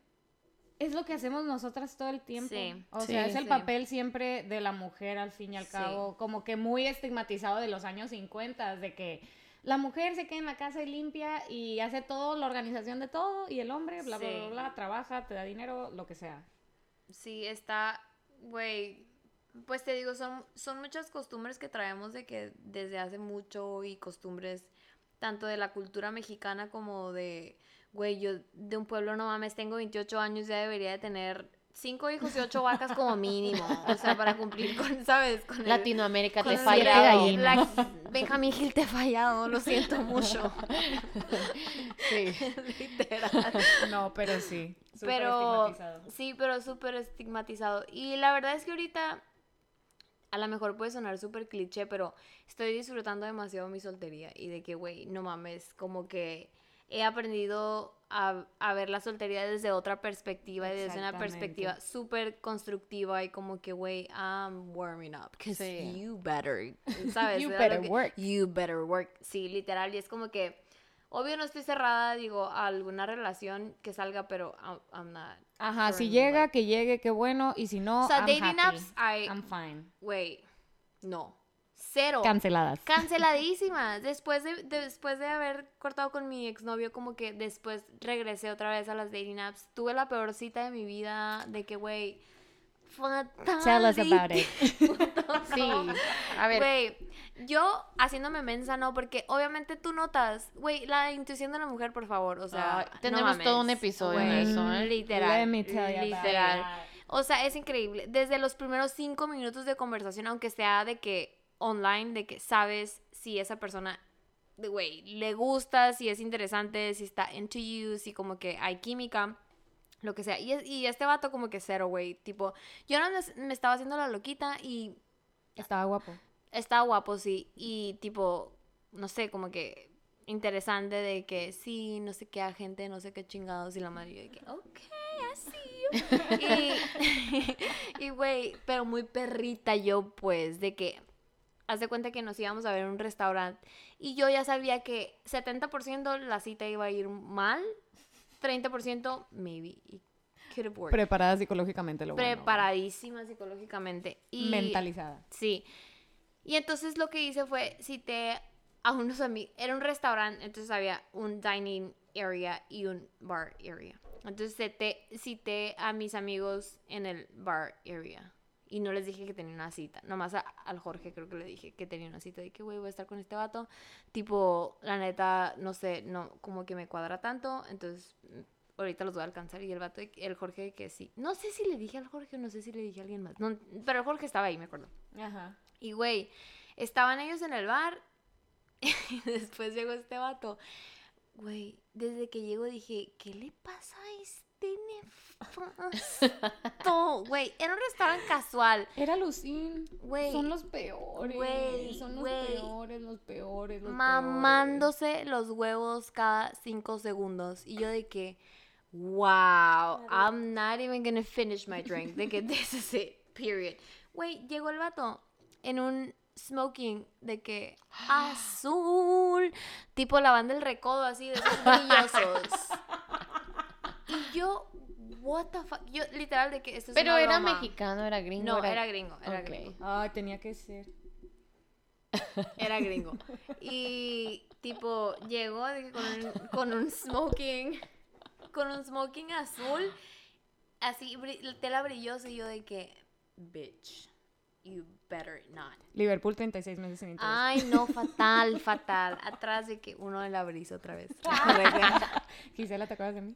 es lo que hacemos nosotras todo el tiempo. Sí. O sea, Sí, es el sí. papel siempre de la mujer al fin y al Sí. cabo, como que muy estigmatizado de los años 50, de que la mujer se queda en la casa y limpia y hace todo, la organización de todo, y el hombre, bla, bla, bla, bla, trabaja, te da dinero, lo que sea. Sí está, güey, pues te digo, son, son muchas costumbres que traemos de que desde hace mucho y costumbres tanto de la cultura mexicana como de, güey, yo de un pueblo no mames, tengo 28 años, ya debería de tener cinco hijos y ocho vacas como mínimo, o sea, para cumplir con, ¿sabes? Con el- Latinoamérica con te falla. gallinas. La- Benjamín Gil te he fallado, lo siento mucho. Sí. (laughs) Literal. No, pero sí. súper pero estigmatizado. sí, pero súper estigmatizado. Y la verdad es que ahorita a lo mejor puede sonar súper cliché, pero estoy disfrutando demasiado mi soltería y de que, güey, no mames, como que he aprendido a, a ver la soltería desde otra perspectiva y desde una perspectiva súper constructiva y como que, güey, I'm warming up, because Sí. you better, (laughs) ¿sabes? You better que- work. You better work, sí, literal, y es como que, obvio no estoy cerrada, digo, a alguna relación que salga, pero I'm, I'm not. Ajá, si llega, que llegue, qué bueno, y si no, O sea, I'm dating happy. apps, I- I'm fine. Güey, no. Cero. Canceladas. Canceladísimas. Después de, de- después de haber cortado con mi exnovio, como que después regresé otra vez a las dating apps. Tuve la peor cita de mi vida, de que, güey, fatal. Tell us about it. (laughs) Sí. A ver, Güey, yo haciéndome mensa, no, porque obviamente tú notas, güey, la intuición de la mujer, por favor, o sea, no tenemos todo un episodio de eso, ¿eh? Literal. Let me tell you literal. it. O sea, es increíble. Desde los primeros cinco minutos de conversación, aunque sea de que online, de que sabes si esa persona, de güey, le gusta, si es interesante, si está into you, si como que hay química, lo que sea. Y, y este vato como que cero, güey. Tipo, yo no me, me estaba haciendo la loquita y Estaba guapo. está guapo, sí. Y tipo, no sé, como que interesante de que sí, no sé qué agente, no sé qué chingados y la madre yo de que, ok, así. (laughs) (laughs) y güey, pero muy perrita yo, pues, de que, haz de cuenta que nos íbamos a ver en un restaurante y yo ya sabía que 70% la cita iba a ir mal, 30% maybe. Could have worked. Preparada psicológicamente, lo bueno. Preparadísima psicológicamente. Y Mentalizada. Sí. Y entonces lo que hice fue cité a unos amigos. Era un restaurante, entonces había un dining area y un bar area. Entonces cité, cité a mis amigos en el bar area. Y no les dije que tenía una cita. Nomás a- al Jorge creo que le dije que tenía una cita. De que, güey, voy a estar con este vato. Tipo, la neta, no sé, no, como que me cuadra tanto. Entonces, mm, ahorita los voy a alcanzar. Y el vato, el Jorge, de que sí. No sé si le dije al Jorge o no sé si le dije a alguien más. No, pero el Jorge estaba ahí, me acuerdo. Ajá. Y güey, estaban ellos en el bar. (laughs) Y después llegó este vato. Güey, desde que llegó dije, ¿qué le pasa a este nefasto? Güey, era un restaurante casual. Era Lucín. Güey. Son los peores. Güey, Son los güey. peores, los peores, los mamándose los huevos cada cinco segundos. Y yo de que, wow, I'm not even gonna finish my drink. De que this is it, period. Güey, llegó el vato en un smoking de que (gasps) azul, tipo la banda del recodo, así, de esos brillosos. (laughs) Y yo, what the fuck, yo literal de que esto es Pero una era broma. mexicano, era gringo. No, era gringo, era Ok. gringo. Ay, tenía que ser. (laughs) Era gringo. Y tipo, llegó de que con, un, con un smoking, con un smoking azul, así, tela brillosa, y yo de que, bitch, you better not. Liverpool 36 meses sin interés. Ay, no, fatal, (laughs) fatal. Atrás de que uno de la brisa (laughs) otra vez. Gisela, ¿te acuerdas de mí?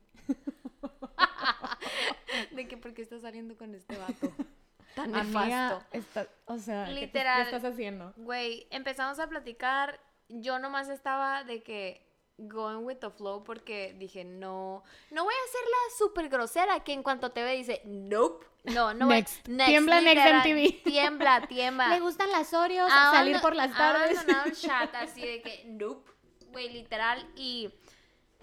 De que, ¿por qué estás saliendo con este vato? (laughs) Tan nefasto. está, o sea, ¿qué te- Literal. ¿qué estás haciendo? Güey, empezamos a platicar. Yo nomás estaba de que going with the flow porque dije, no, no voy a ser la súper grosera que en cuanto te ve dice, nope. No, no voy- Next. Tiembla Next MTV. (laughs) Tiembla, tiembla. Me gustan las Oreos, Ha salir por las tardes. abandonado el chat así de que, nope. Güey, literal. Y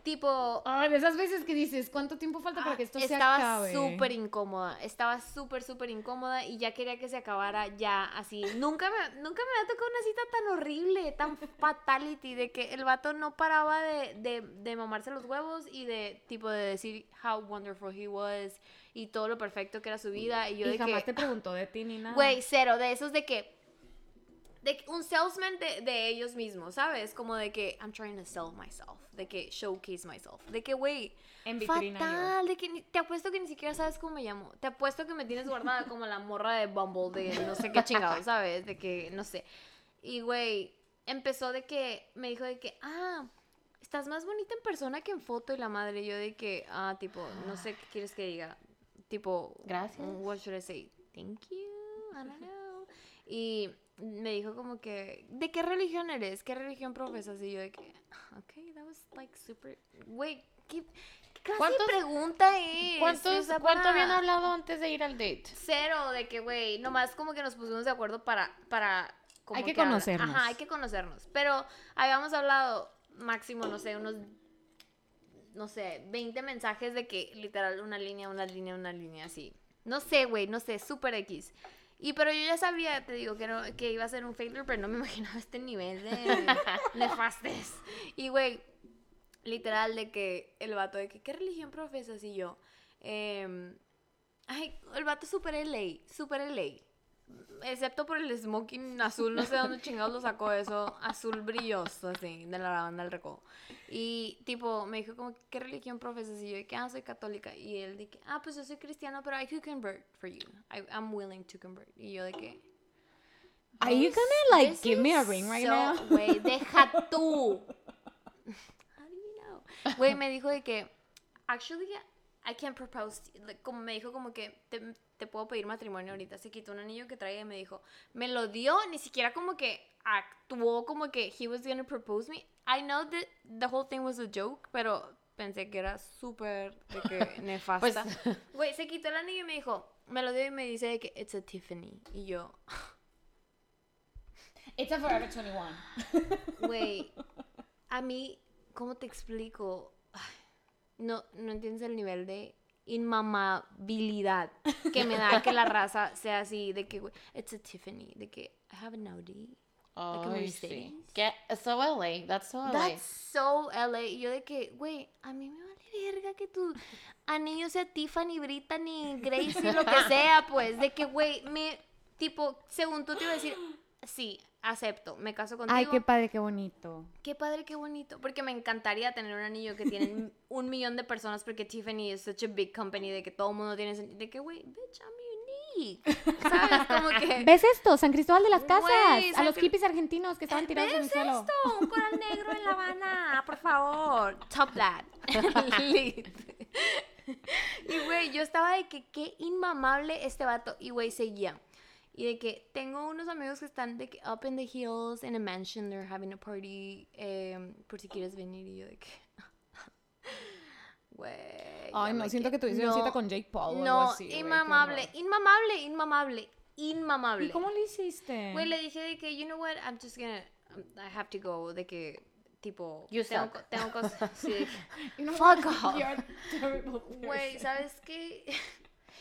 tipo, Ay, de esas veces que dices, ¿cuánto tiempo falta para que esto se estaba acabe? súper incómoda, estaba súper, súper incómoda y ya quería que se acabara ya así. Nunca me, nunca me había tocado una cita tan horrible, tan fatality, de que el vato no paraba de, de, de mamarse los huevos y de tipo de decir how wonderful he was y todo lo perfecto que era su vida. Y yo Y de jamás que, te preguntó de ti ni nada. güey, cero, de esos de que de un salesman de, de ellos mismos, ¿sabes? Como de que I'm trying to sell myself, de que showcase myself, de que, güey, vitrina yo. fatal, de que te apuesto que ni siquiera sabes cómo me llamo, te apuesto que me tienes guardada como la morra de Bumble, de no sé qué chingado, ¿sabes? De que, no sé. Y, güey, empezó de que, me dijo de que, ah, estás más bonita en persona que en foto y la madre, y yo de que, ah, tipo, no sé qué quieres que diga, tipo, Gracias. What should I say? Thank you. I don't know. Y me dijo como que, ¿de qué religión eres? ¿Qué religión profesas? Y yo de que, ok, that was like super, güey, ¿qué, qué clase ¿Cuántos- de pregunta es? ¿Cuántos, O sea, ¿Cuánto habían hablado antes de ir al date? Cero, de que, güey, nomás como que nos pusimos de acuerdo para, para, como Hay que conocernos. Ajá, hay que conocernos. Pero habíamos hablado máximo, no sé, unos, no sé, 20 mensajes de que literal una línea, una línea, una línea, así. No sé, güey, no sé, súper X. Y pero yo ya sabía, te digo, que, no, que iba a ser un failure, pero no me (laughs) imaginaba este nivel de (laughs) nefastes. Y, güey, literal de que el vato de que, ¿qué religión profesas? Y yo, em, ay, el vato super LA, super LA. Excepto por el smoking azul, no sé dónde chingados lo sacó eso, azul brilloso, así, de la banda del recodo. Y, tipo, me dijo como, ¿qué religión profesas? Y yo, que, ah, soy católica. Y él que, ah, pues yo soy cristiano, pero I could convert for you. I, I'm willing to convert. Y yo de que... Are you "This- gonna, like, give me a ring right so- now?" Güey, deja (laughs) tú. How do you know? Güey, me dijo de que, actually, I can't propose. to you". Like, Como me dijo como que te, te puedo pedir matrimonio ahorita. Se quitó un anillo que traía y me dijo, me lo dio, ni siquiera como que actuó como que he was gonna propose me. I know that the whole thing was a joke, pero pensé que era súper que (laughs) nefasta. Pues- (laughs) Güey, se quitó el anillo y me dijo, me lo dio y me dice de que it's a Tiffany. Y yo, (laughs) It's a Forever 21. Güey, a mí, ¿cómo te explico? No, no entiendes el nivel de inmamabilidad que me da que la (laughs) raza sea así, de que, güey, it's a Tiffany, de que I have an Audi. Like a Mercedes. sí. Que- So LA, that's so LA. That's so LA. Y yo de que, güey, a mí me vale verga que tu anillo sea Tiffany, Brittany, Gracie, lo que (laughs) sea, pues. De que, güey, me, tipo, según tú te iba a decir, sí, acepto, me caso contigo. Ay, qué padre, qué bonito. Qué padre, qué bonito. Porque me encantaría tener un anillo que tienen (laughs) un millón de personas porque Tiffany es such a big company de que todo el mundo tiene de que, güey, bitch, I'm unique. ¿Sabes? Como que... (laughs) ¿Ves esto? San Cristóbal de las Casas. A los hippies argentinos que estaban tirados en el ¿Ves suelo. esto? Un coral (laughs) negro en La Habana, por favor. Top that. Y, güey, yo estaba de que qué inmamable este vato. Y, güey, seguía. Y de que tengo unos amigos que están de que up in the hills in a mansion, they're having a party, em, por si quieres venir. Y yo de que. (laughs) Güey. Ay, no, me siento que- que tuviste una cita con Jake Paul o algo No, así, inmamable, horror. inmamable, inmamable, inmamable. ¿Y cómo lo hiciste? Güey, le dije de que, you know what, I'm just gonna, um, I have to go, de que, tipo, You tengo, suck. tengo cosas, (laughs) sí, de que, (laughs) You know Fuck off. You're a terrible güey. ¿sabes qué?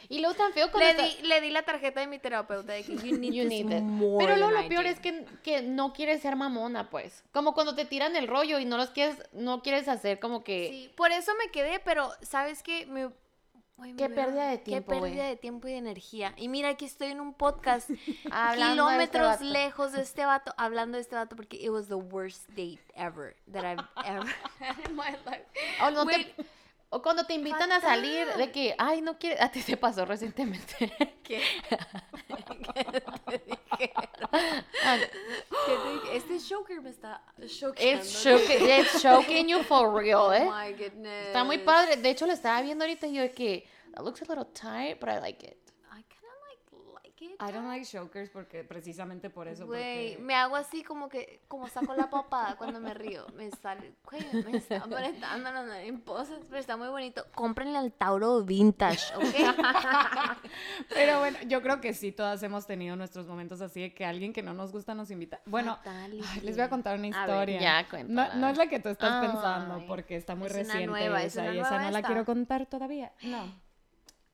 Y luego tan feo cuando Le está- di, le di la tarjeta de mi terapeuta de que you need, You this need it. Pero luego lo peor es que, que no quieres ser mamona, pues. Como cuando te tiran el rollo y no los quieres, no quieres hacer como que. Sí, por eso me quedé, pero ¿sabes qué? Me, Qué pérdida de tiempo, Qué pérdida de tiempo y de energía. Y mira, aquí estoy en un podcast (laughs) de este kilómetros lejos de este vato, hablando de este vato porque it was the worst date ever that I've ever had in my life. O, no te- Güey, o cuando te invitan a salir de que, ay, no quieres. (laughs) A ti te pasó recientemente. ¿Qué? (laughs) ¿Qué te dijeron? Ah, ¿Qué te dije? Este choker me está choqueando. It's choking you for real, Oh ¿eh? my goodness. Está muy padre. De hecho, lo estaba viendo ahorita y yo de que, that looks a little tight, but I like it. I kind of like, like it. I don't like chokers porque precisamente por eso. Güey, porque... me hago así como que, como saco la papada (laughs) cuando me río. Me sale, güey, me está apretando las mariposas, pero está muy bonito. Cómprenle al Tauro Vintage, ¿ok? (laughs) Pero bueno, yo creo que sí, todas hemos tenido nuestros momentos así de que alguien que no nos gusta nos invita. Bueno, ay, les voy a contar una A ver, historia. ya, no, cuéntala. no es la que tú estás Ay. pensando porque está muy Es una reciente nueva, es esa, una y esa nueva no la quiero contar todavía. No.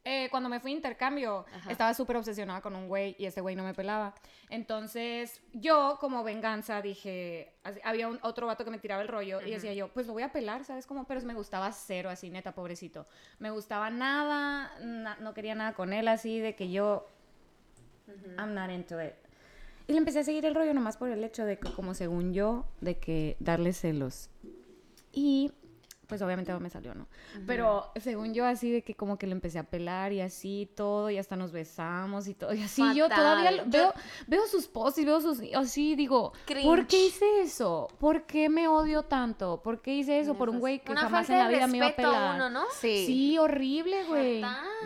Eh, cuando me fui a intercambio, estaba súper obsesionada con un güey y ese güey no me pelaba. Entonces, yo, como venganza, dije, así- había un, otro vato que me tiraba el rollo y decía yo, pues lo voy a pelar, ¿sabes cómo? Pero me gustaba cero, así, neta, pobrecito. Me gustaba nada, na- no quería nada con él, así, de que yo, I'm not into it. Y le empecé a seguir el rollo nomás por el hecho de que, como según yo, de que darle celos. Y pues obviamente no me salió, ¿no? Pero según yo así de que como que le empecé a pelar y así todo y hasta nos besamos y todo y así yo todavía lo- Yo- veo veo sus posts y veo sus así digo, ¿por qué hice eso? ¿Por qué me odio tanto? ¿Por qué hice eso por un güey que Una jamás en la vida me iba a respeto a pelar? uno, ¿no? Sí. Sí, horrible, güey.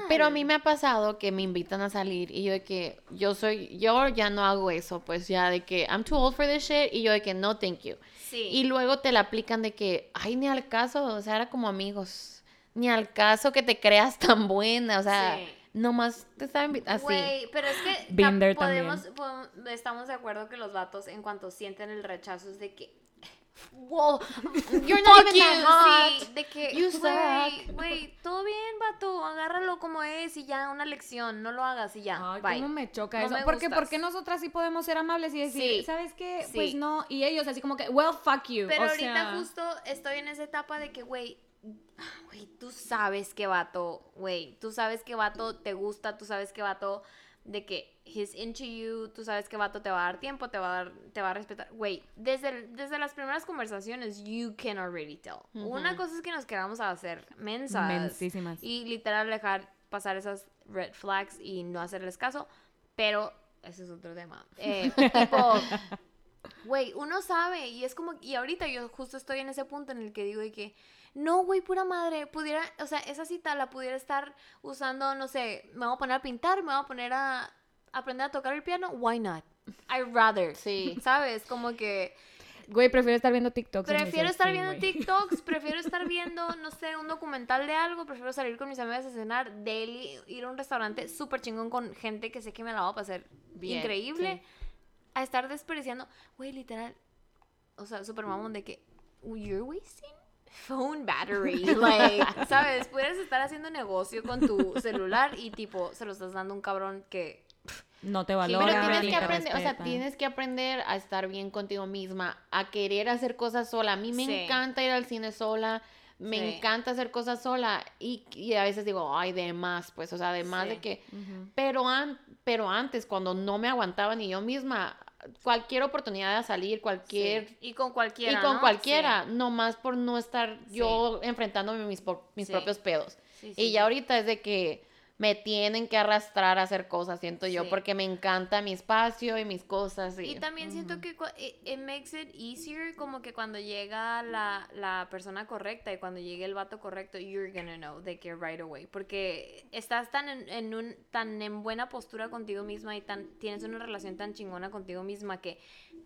Pero a mí me ha pasado que me invitan a salir y yo de que yo soy, yo ya no hago eso, pues ya de que I'm too old for this shit y yo de que no, thank you. Sí. Y luego te la aplican de que, ay, ni al caso, o sea, era como amigos, ni al caso que te creas tan buena, o sea, Sí. nomás te estaba invitando así. Güey, pero es que podemos, podemos- estamos de acuerdo que los vatos en cuanto sienten el rechazo es de que wow, (laughs) You're not fuck even you, that sí, hot. de que You güey, todo bien, vato, agárralo como es y ya una lección, no lo hagas y ya, Ay, bye. cómo me choca No eso. me porque gustas. porque nosotras sí podemos ser amables y decir, Sí. ¿sabes qué? Sí. Pues no, y ellos así como que, well, fuck you. Pero o ahorita sea, justo estoy en esa etapa de que, güey, güey, tú sabes que vato, güey, tú sabes que vato te gusta, tú sabes que vato de que he's into you, tú sabes que vato te va a dar tiempo, te va a dar, te va a respetar. Güey, desde, el- desde las primeras conversaciones, you can already tell. Una cosa es que nos queramos hacer mensas. Mensísimas. Y literal dejar pasar esas red flags y no hacerles caso, pero ese es otro tema. Eh, (laughs) tipo, Güey, uno sabe y es como, y ahorita yo justo estoy en ese punto en el que digo de que, no, güey, pura madre, pudiera, o sea, esa cita la pudiera estar usando, no sé, me voy a poner a pintar, me voy a poner a aprender a tocar el piano, why not? I'd rather, Sí. ¿sabes? Como que Güey, prefiero estar viendo TikToks. prefiero estar viendo. TikToks, (laughs) prefiero estar viendo, no sé, un documental de algo, prefiero salir con mis amigas a cenar, daily, ir a un restaurante súper chingón con gente que sé que me la va a pasar Bien, increíble, a estar desperdiciando, güey, literal, o sea, súper mamón de que, you're wasting phone battery, (laughs) like, ¿sabes? Pudieras estar haciendo negocio con tu celular y tipo, se lo estás dando a un cabrón que, No te Pero valora. tienes ni que te aprender, o sea, tienes que aprender a estar bien contigo misma, a querer hacer cosas sola. A mí me Sí. encanta ir al cine sola, me Sí. encanta hacer cosas sola y, y a veces digo, ay, de más, pues, o sea, de más Sí. de que... Pero, an- pero antes, cuando no me aguantaba ni yo misma, cualquier oportunidad de salir, cualquier... sí, y con cualquiera, Y con ¿no? cualquiera, Sí. nomás por no estar yo enfrentándome mis, mis propios pedos. Y ya ahorita es de que me tienen que arrastrar a hacer cosas, siento yo, porque me encanta mi espacio y mis cosas. Y, Y también siento que it, it makes it easier como que cuando llega la, la persona correcta y cuando llegue el vato correcto, you're gonna know de que right away. Porque estás tan en, en un, tan en buena postura contigo misma y tan, tienes una relación tan chingona contigo misma que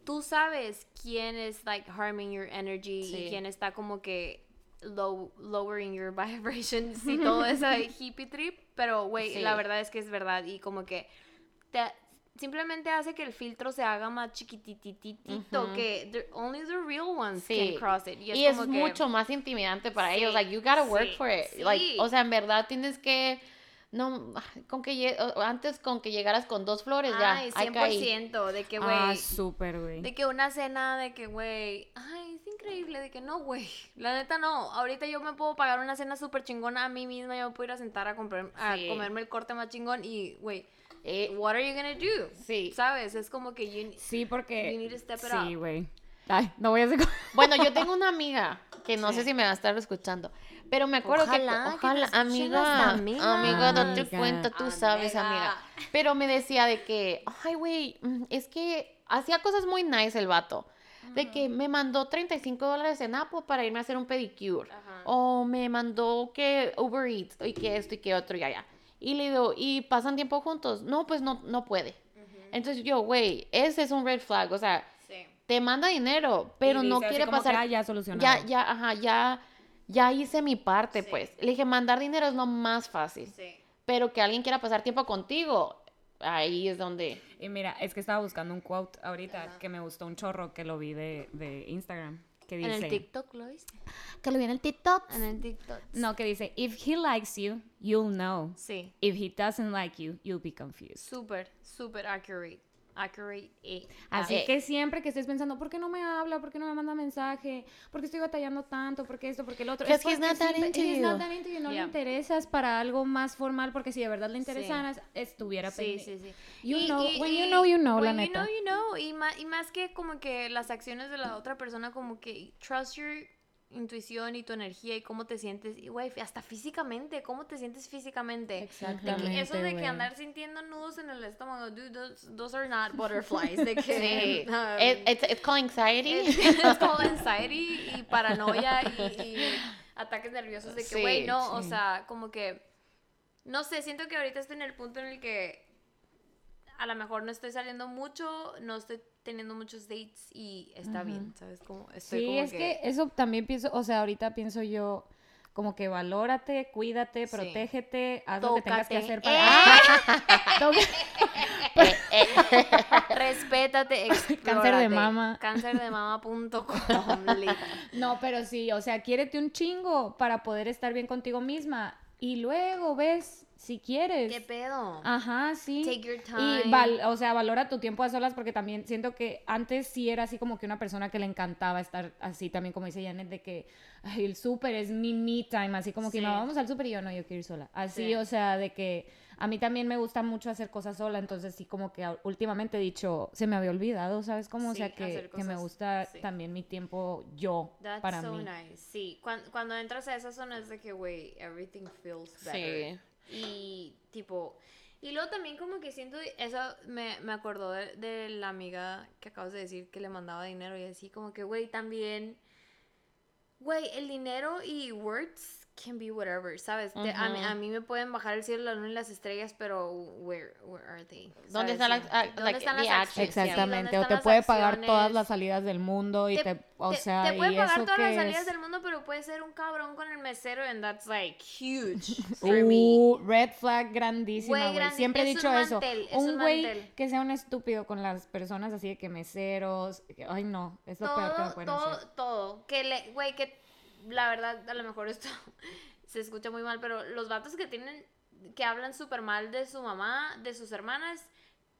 tú sabes quién es like harming your energy Sí. y quién está como que low, lowering your (laughs) vibrations y todo (laughs) ese hippie trip. Pero, güey, Sí. la verdad es que es verdad y como que te, simplemente hace que el filtro se haga más chiquitititito Ujú. que the- only the real ones Sí. can cross it. Y es, Y es, como que- mucho más intimidante para Sí, ellos. Like, you gotta work for it. Like, o sea, en verdad tienes que. No, con que antes con que llegaras con dos flores ya. Ay, que ahí. 100% de que, güey, Ah, súper, güey. de que una cena de que, güey, ay, increíble, de que no, güey, la neta no, ahorita yo me puedo pagar una cena súper chingona a mí misma, yo me puedo ir a sentar a, comprar, a Sí. comerme el corte más chingón y, güey, Eh, what are you gonna do? Sí. ¿Sabes? Es como que you, Sí, porque... you need to step it Sí, güey. Ay, no voy a hacer... Bueno, yo tengo una amiga que no sé si me va a estar escuchando, pero me acuerdo Ojalá que que ojalá, escuchen amiga, las amigas. amiga, date Amiga. cuenta, tú sabes, amiga. Amiga. Pero me decía de que, ay, güey, mm, es que hacía cosas muy nice el vato. De que me mandó 35 dólares en Apple para irme a hacer un pedicure. Ajá. O me mandó que Uber Eats y que esto y que otro y allá. Y le digo, ¿y pasan tiempo juntos? No, pues no, no puede. Entonces yo, güey, ese es un red flag. O sea, Sí. te manda dinero, pero no quiere como que, pasar. "Ah, ya solucionado". Ya, ya, ajá, ya, ya hice mi parte, Sí. pues. Le dije, mandar dinero es lo más fácil. Sí. Pero que alguien quiera pasar tiempo contigo, ahí es donde. Y mira, es que estaba buscando un quote ahorita que me gustó un chorro que lo vi de, de Instagram. Que En dice... el TikTok lo viste. Que lo vi en el TikTok. En el TikTok. No, que dice, if he likes you, you'll know. Sí. If he doesn't like you, you'll be confused. Súper, súper accurate. Accurate. eh, Así Eh. que siempre que estés pensando, ¿por qué no me habla? ¿Por qué no me manda mensaje? ¿Por qué estoy batallando tanto? ¿Por qué esto? ¿Por qué el otro? Because porque he's not that into you. not that into you. No Yeah. le interesas para algo más formal, porque si de verdad le interesaras, estuviera Sí, pendiente. sí, sí. You know- when you know, you know, la when neta. you know, you know. Y más, y más que como que las acciones de la otra persona, como que trust your intuición y tu energía y cómo te sientes. Y, güey, hasta físicamente, cómo te sientes físicamente. De que Exactamente, eso de que andar sintiendo nudos en el estómago, dude, those, those are not butterflies. De que, (laughs) Sí. um, It- it's, it's called anxiety. es (laughs) como (laughs) anxiety y paranoia y, y ataques nerviosos de que, Sí, güey, no, o sí. sea, como que, no sé, siento que ahorita estoy en el punto en el que a lo mejor no estoy saliendo mucho, no estoy teniendo muchos dates y está bien, ¿sabes? Como estoy Sí, como es que... eso también pienso, o sea, ahorita pienso yo como que valórate, cuídate, Sí. protégete, haz lo que tengas que Tócate. hacer para... (laughs) Toca- (laughs) Respétate, Cáncer de explórate. mama. Cáncerdemama.com li- (laughs) No, pero sí, o sea, quiérete un chingo para poder estar bien contigo misma y luego ves si quieres. ¿Qué pedo? Ajá, sí. Take your time. Y, val- o sea, valora tu tiempo a solas porque también siento que antes sí era así como que una persona que le encantaba estar así, también como dice Janet, de que "Ay, el súper es mi me time, así como que Sí. no, vamos al súper y yo no, yo quiero ir sola. Así, Sí. o sea, de que a mí también me gusta mucho hacer cosas sola, entonces sí como que últimamente he dicho, se me había olvidado, ¿sabes? Como, o Sí, sea, que, que me gusta sí. también mi tiempo yo That's para so mí. nice. Sí, cuan- cuando, entras a esa zona es de que, güey, everything feels better. Sí. Y tipo, y luego también como que siento, eso me, me acordó de, de la amiga que acabas de decir que le mandaba dinero y así, como que, güey, también, güey, el dinero y words can be whatever, ¿sabes? Te- a, mí, a mí me pueden bajar el cielo, la luna y las estrellas, pero where, where are they? ¿Dónde ¿Sabes? están las- Sí. ah, ¿Dónde like, están las acciones? actions? Sí, ¿dónde Exactamente, o te puede pagar todas las salidas del mundo y te, o te- sea, te puede y pagar eso todas las salidas es- del mundo, pero puede ser un cabrón con el mesero and that's like huge (laughs) for me. Uh, red flag grandísima, Güey, grandi- Siempre he dicho un eso. mantel, es un güey que sea un estúpido con las personas así de que meseros. que- Ay, no, es lo peor que me Todo, pueden todo, hacer. todo. Que le, güey, que la verdad, a lo mejor esto (laughs) se escucha muy mal, pero los vatos que tienen, que hablan súper mal de su mamá, de sus hermanas,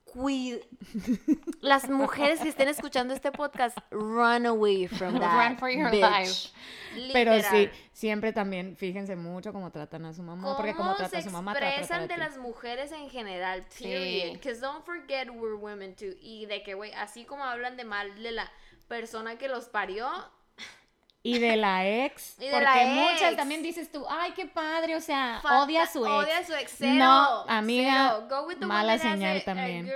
cuid... (laughs) Las mujeres que estén escuchando este podcast, run away from that Run for your bitch. life. Pero sí, siempre también fíjense mucho cómo tratan a su mamá. Porque como ¿Cómo trata se a su mamá, expresan de ti. las mujeres en general, Sí. period. Because don't forget we're women too. Y de que, güey, así como hablan de mal de la persona que los parió, y de la ex. (laughs) Y de porque la muchas también dices tú, ay, qué padre, o sea, Falta- odia a su ex. Odia a su ex. Cero, No, amiga, cero. Go with the mala señal a- también.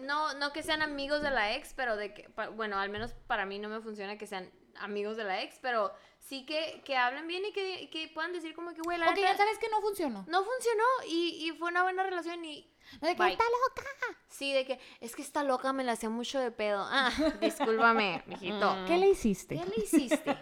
no, no que sean amigos de la ex, pero de que, bueno, al menos para mí no me funciona que sean amigos de la ex, pero sí que, que hablen bien y que, que puedan decir como que, güey, la Ok, neta, ya sabes que no funcionó. no funcionó y, y fue una buena relación y... No, de que Bye. está loca. Sí, de que es que esta loca me la hacía mucho de pedo. Ah, (laughs) discúlpame, mijito. ¿Qué le hiciste? ¿Qué le hiciste?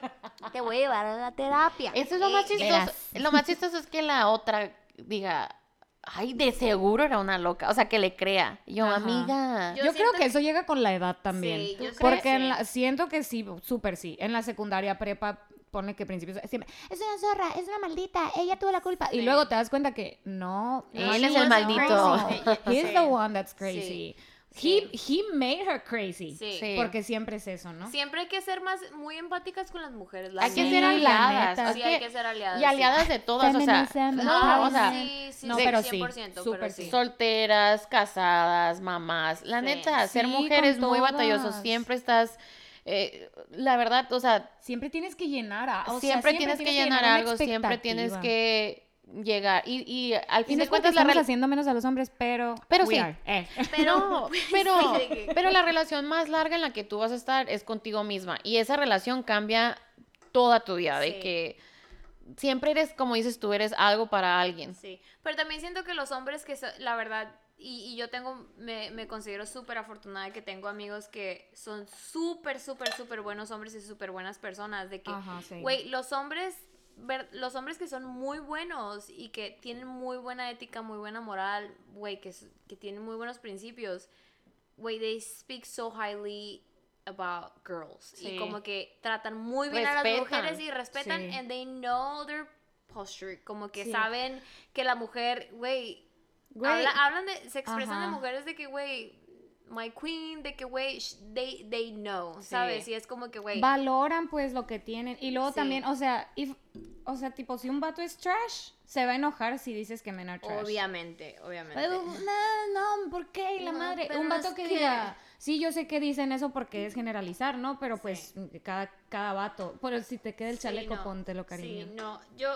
Te voy a llevar a la terapia. Eso es lo más Eh, chistoso. verás. Lo más chistoso es que la otra diga, ay, de seguro era una loca. O sea, que le crea. Yo, Ajá. amiga. Yo Yo, creo que que- eso llega con la edad también. Sí, yo creo porque que en sí. la- siento que sí, súper sí. En la secundaria prepa pone que principios siempre es una zorra, es una maldita, ella tuvo la culpa. Y luego te das cuenta que no, Él es el maldito. crazy. (laughs) He's Sí. the one that's crazy. Sí. He, he made her crazy. Sí. Porque siempre es eso, ¿no? Siempre hay que ser más muy empáticas con las mujeres. la Hay que ser aliadas. neta. es Sí, hay que ser aliadas, Y sí. aliadas de todas, o sea. No, o sea, sí, sí, no, sí, pero sí, 100%, súper pero sí. solteras, casadas, mamás. La Sí. neta, ser Sí, mujer es muy batalloso. Siempre estás. Eh, la verdad, o sea, Siempre tienes que llenar a, o sea, siempre, tienes que llenar algo, siempre tienes que llegar. Y, y al Y fin no de cuentas, la estamos haciendo menos a los hombres, pero Pero sí. are. Eh. Pero, (laughs) pero, de que- pero la relación más larga en la que tú vas a estar es contigo misma. Y esa relación cambia toda tu vida. De que siempre eres, como dices tú, eres algo para alguien. Sí, pero también siento que los hombres que, so- la verdad, y, y yo tengo, me, me considero súper afortunada que tengo amigos que son súper, súper, súper buenos hombres y súper buenas personas, de que, sí. güey, los hombres, ver- los hombres que son muy buenos y que tienen muy buena ética, muy buena moral, güey, que, que tienen muy buenos principios, güey, they speak so highly about girls Sí. y como que tratan muy bien a las mujeres y respetan Sí. and they know their posture, como que saben que la mujer, güey, Güey. habla- hablan de, se expresan Ajá. de mujeres de que, güey, my queen, de que, güey, they, they know, Sí. ¿sabes? Y es como que, güey, Valoran pues lo que tienen. Y luego Sí. también, o sea, if- o sea, tipo, si un vato es trash, se va a enojar si dices que men are trash. obviamente, obviamente. Pero, no, no, ¿por qué? Y la No, madre. Un vato que que- diga, sí, yo sé que dicen eso porque es generalizar, ¿no? Pero pues cada, cada vato. Pero si te queda el chaleco, no. póntelo, cariño. Sí, no, yo,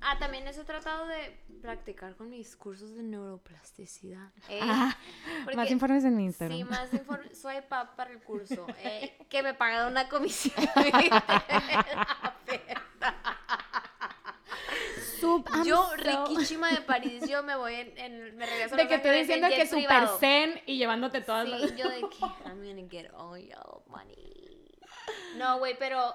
ah, también eso he tratado de practicar con mis cursos de neuroplasticidad. eh, (laughs) Ah, porque- Más informes en mi Instagram. Sí, más (laughs) informe. Swipe up para el curso. eh, que me pagaron una comisión. (laughs) Yo, so- riquísima de París, yo me voy en. en- me regreso De que estoy diciendo que super zen y llevándote todas Sí, las... yo de que I'm gonna get all your money. No, güey, pero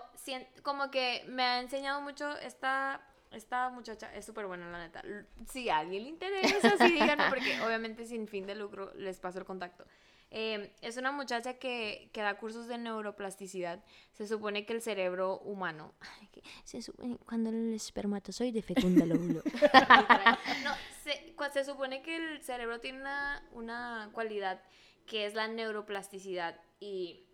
como que me ha enseñado mucho esta, esta muchacha, es súper buena la neta. Si a alguien le interesa, sí (laughs) díganme, porque obviamente sin fin de lucro les paso el contacto. Eh, es una muchacha que, que da cursos de neuroplasticidad. Se supone que el cerebro humano, (laughs) se supone cuando el espermatozoide fecunda el óvulo. (laughs) No, se supone que el cerebro tiene una, una cualidad que es la neuroplasticidad y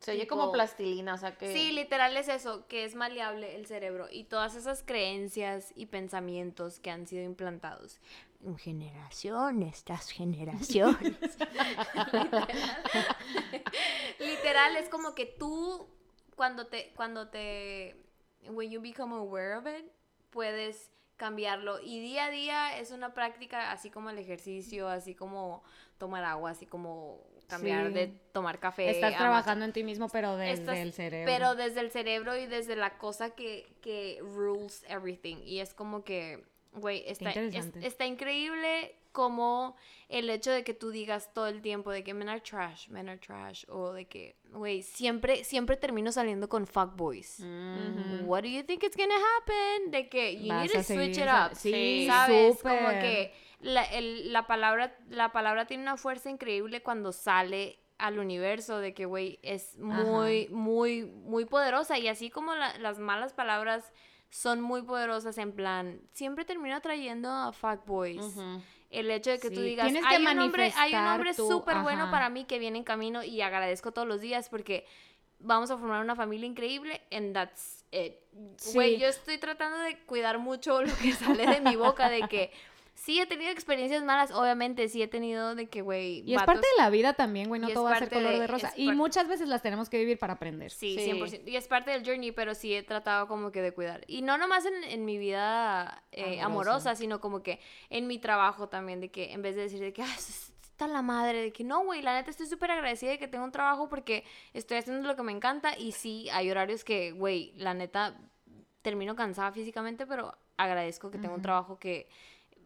Se oye Tipo- como plastilina, o sea que. Sí, literal es eso, que es maleable el cerebro y todas esas creencias y pensamientos que han sido implantados en generaciones tras generaciones. (laughs) literal, Literal, es como que tú cuando te cuando te when you become aware of it puedes cambiarlo y día a día es una práctica así como el ejercicio, así como tomar agua, así como cambiar Sí. de tomar café. Estás a trabajando en ti mismo, pero desde Estás- el cerebro. Pero desde el cerebro y desde la cosa que, que rules everything. Y es como que, güey, está, es- está increíble como el hecho de que tú digas todo el tiempo de que men are trash, men are trash. O de que, güey, siempre, siempre termino saliendo con fuckboys. Mm. What do you think it's gonna happen? De que you Vas need to switch it up. sí, ¿Sabes? Como que la, el- la palabra, la palabra tiene una fuerza increíble cuando sale al universo de que, güey, es muy, muy, muy poderosa. Y así como la- las malas palabras son muy poderosas en plan, siempre termino trayendo a fuckboys. Ujú. El hecho de que tú digas, tienes que hay un hombre, hay un hombre súper bueno para mí que viene en camino y agradezco todos los días porque vamos a formar una familia increíble and that's it. Güey, Sí. yo estoy tratando de cuidar mucho lo que sale de mi boca de que (laughs) sí he tenido experiencias malas, obviamente, sí he tenido de que, güey, Y es parte de la vida también, güey, no todo va a ser color de, de- rosa. Y muchas veces las tenemos que vivir para aprender. Sí, Sí. 100%. Y es parte del journey, pero sí he tratado como que de cuidar. Y no nomás en, en mi vida eh, Amorosa. sino como que en mi trabajo también, de que en vez de decir de que, ah, es- está la madre, de que no, güey, la neta estoy súper agradecida de que tengo un trabajo porque estoy haciendo lo que me encanta y sí, hay horarios que, güey, la neta termino cansada físicamente, pero agradezco que tengo un trabajo que,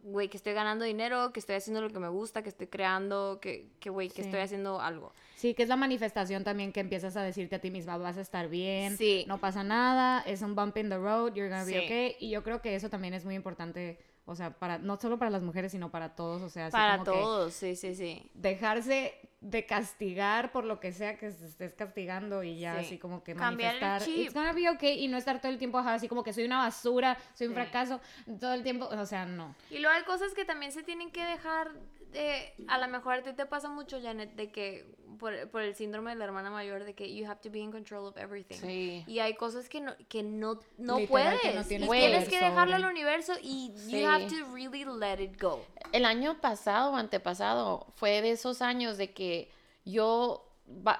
güey, que estoy ganando dinero, que estoy haciendo lo que me gusta, que estoy creando, que, que güey, que Sí. estoy haciendo algo. Sí, que es la manifestación también que empiezas a decirte a ti misma, vas a estar bien, Sí. no pasa nada, es un bump in the road, you're gonna be Sí. okay. Y yo creo que eso también es muy importante, o sea, para no solo para las mujeres, sino para todos, o sea, así Para como que todos, sí, sí, sí. dejarse de castigar por lo que sea que se estés castigando y ya Sí. así como que Cambiar el manifestar chip. it's gonna be okay y no estar todo el tiempo así como que soy una basura, soy un Sí. fracaso, todo el tiempo, o sea, no. Y luego hay cosas que también se tienen que dejar de, a lo mejor a ti te pasa mucho, Janet, de que por, por el síndrome de la hermana mayor, de que you have to be in control of everything. Sí. Y hay cosas que no, que no, no Literal, puedes. que no tienes y que tienes que dejarlo al universo y Sí. you have to really let it go. El año pasado o antepasado fue de esos años de que yo,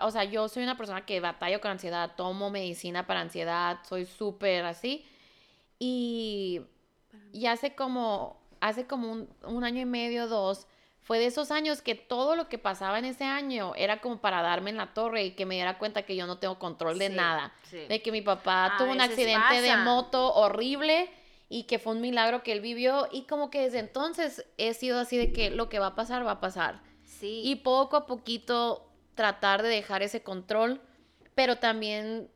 o sea, yo soy una persona que batallo con ansiedad, tomo medicina para ansiedad, soy súper así. Y, y hace como, hace como un, un año y medio, dos, fue de esos años que todo lo que pasaba en ese año era como para darme en la torre y que me diera cuenta que yo no tengo control de Sí, nada. sí. De que mi papá A tuvo un accidente de moto horrible y que fue un milagro que él vivió y como que desde entonces he sido así de que lo que va a pasar va a pasar. Sí. Y poco a poquito tratar de dejar ese control, pero también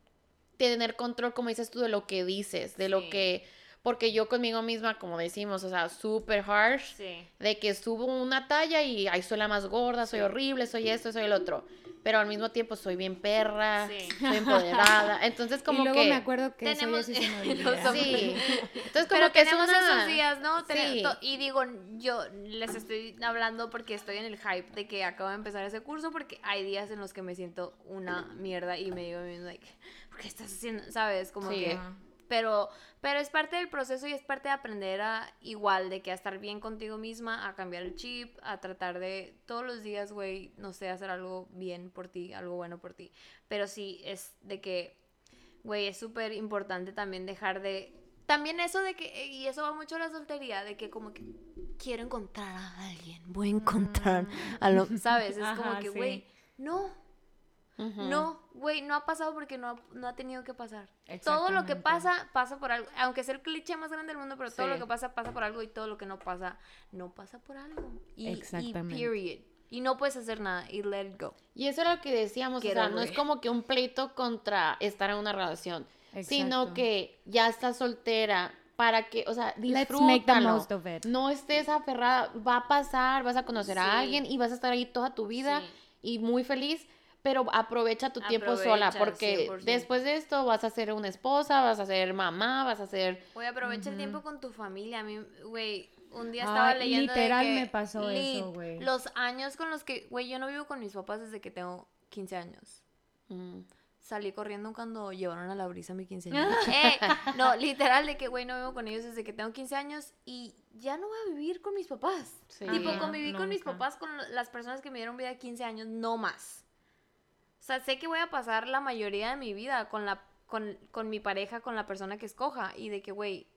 tener control, como dices tú, de lo que dices, de lo que, porque yo conmigo misma, como decimos, o sea, súper harsh, sí. de que subo una talla y ahí soy la más gorda, soy horrible, soy esto, soy el otro, pero al mismo tiempo soy bien perra, Sí. soy empoderada, entonces como y luego que... me acuerdo que Tenemos- eso ya sí (laughs) entonces como Pero que es tenemos una... esos días, ¿no? Y digo, yo les estoy hablando porque estoy en el hype de que acabo de empezar ese curso porque hay días en los que me siento una mierda y me digo a mí misma, like, ¿por qué estás haciendo? ¿Sabes? Como Sí. que... Pero, pero es parte del proceso y es parte de aprender a igual, de que a estar bien contigo misma, a cambiar el chip, a tratar de todos los días, güey, no sé, hacer algo bien por ti, algo bueno por ti. Pero sí, es de que, güey, es súper importante también dejar de... También eso de que, y eso va mucho a la soltería, de que como que quiero encontrar a alguien, voy a encontrar a lo, ¿sabes? Es como Ajá, que, sí. güey, no, güey, no ha pasado porque no ha, no ha tenido que pasar. Todo lo que pasa, pasa por algo. Aunque sea el cliché más grande del mundo, pero todo lo que pasa, pasa por algo y todo lo que no pasa, no pasa por algo. Y, y Exactamente. period. Y no puedes hacer nada y let it go. Y eso era lo que decíamos, Get o sea, no es como que un pleito contra estar en una relación, sino Exacto. que ya estás soltera para que, o sea, Let's disfrútalo. make the most of it. No estés aferrada, va a pasar, vas a conocer Sí. a alguien y vas a estar ahí toda tu vida Sí. y muy feliz, pero aprovecha tu tiempo sola porque 100%. después de esto vas a ser una esposa, vas a ser mamá, vas a ser Güey, aprovecha el tiempo con tu familia. A mí, güey, un día estaba leyendo. de literal que, me pasó lit, eso, güey. Los años con los que. Güey, yo no vivo con mis papás desde que tengo 15 años. mm, Salí corriendo cuando llevaron a la brisa a mi 15 años. (laughs) eh, no, literal, de que, güey, no vivo con ellos desde que tengo 15 años y ya no voy a vivir con mis papás. Sí. Tipo, conviví con mis papás, con las personas que me dieron vida a 15 años, no más. O sea, sé que voy a pasar la mayoría de mi vida con la con, con mi pareja, con la persona que escoja y de que, güey,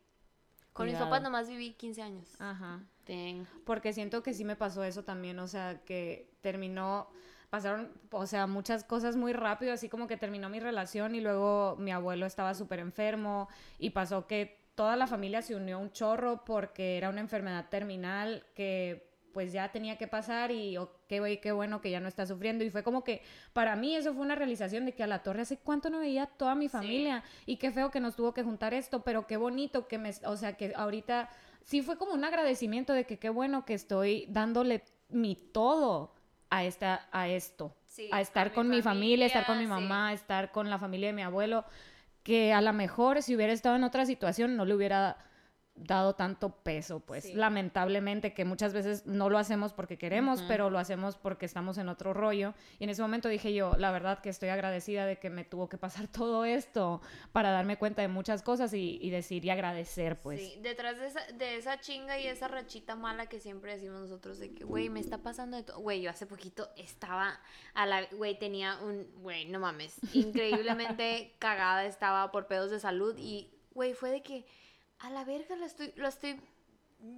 con mis papás nomás viví 15 años. Ajá. dang. Porque siento que sí me pasó eso también, o sea, que terminó, pasaron, o sea, muchas cosas muy rápido, así como que terminó mi relación y luego mi abuelo estaba súper enfermo y pasó que toda la familia se unió a un chorro porque era una enfermedad terminal que pues ya tenía que pasar y oh, qué, bueno que ya no está sufriendo. Y fue como que para mí eso fue una realización de que a la torre hace cuánto no veía toda mi familia y qué feo que nos tuvo que juntar esto, pero qué bonito que me, o sea, que ahorita sí fue como un agradecimiento de que qué bueno que estoy dándole mi todo a esta a esto, Sí, a estar con mi familia, estar con mi sí. mamá, estar con la familia de mi abuelo, que a lo mejor si hubiera estado en otra situación no le hubiera dado tanto peso, pues Sí. lamentablemente que muchas veces no lo hacemos porque queremos, pero lo hacemos porque estamos en otro rollo. Y en ese momento dije yo, la verdad que estoy agradecida de que me tuvo que pasar (laughs) todo esto para darme cuenta de muchas cosas y, y decir y agradecer, pues. Sí, detrás de esa, de esa chinga y esa rachita mala que siempre decimos nosotros de que, güey, me está pasando de todo. Güey, yo hace poquito estaba a la. Güey, tenía un. Güey, no mames. Increíblemente (laughs) cagada estaba por pedos de salud y, güey, fue de que a la verga lo estoy, lo estoy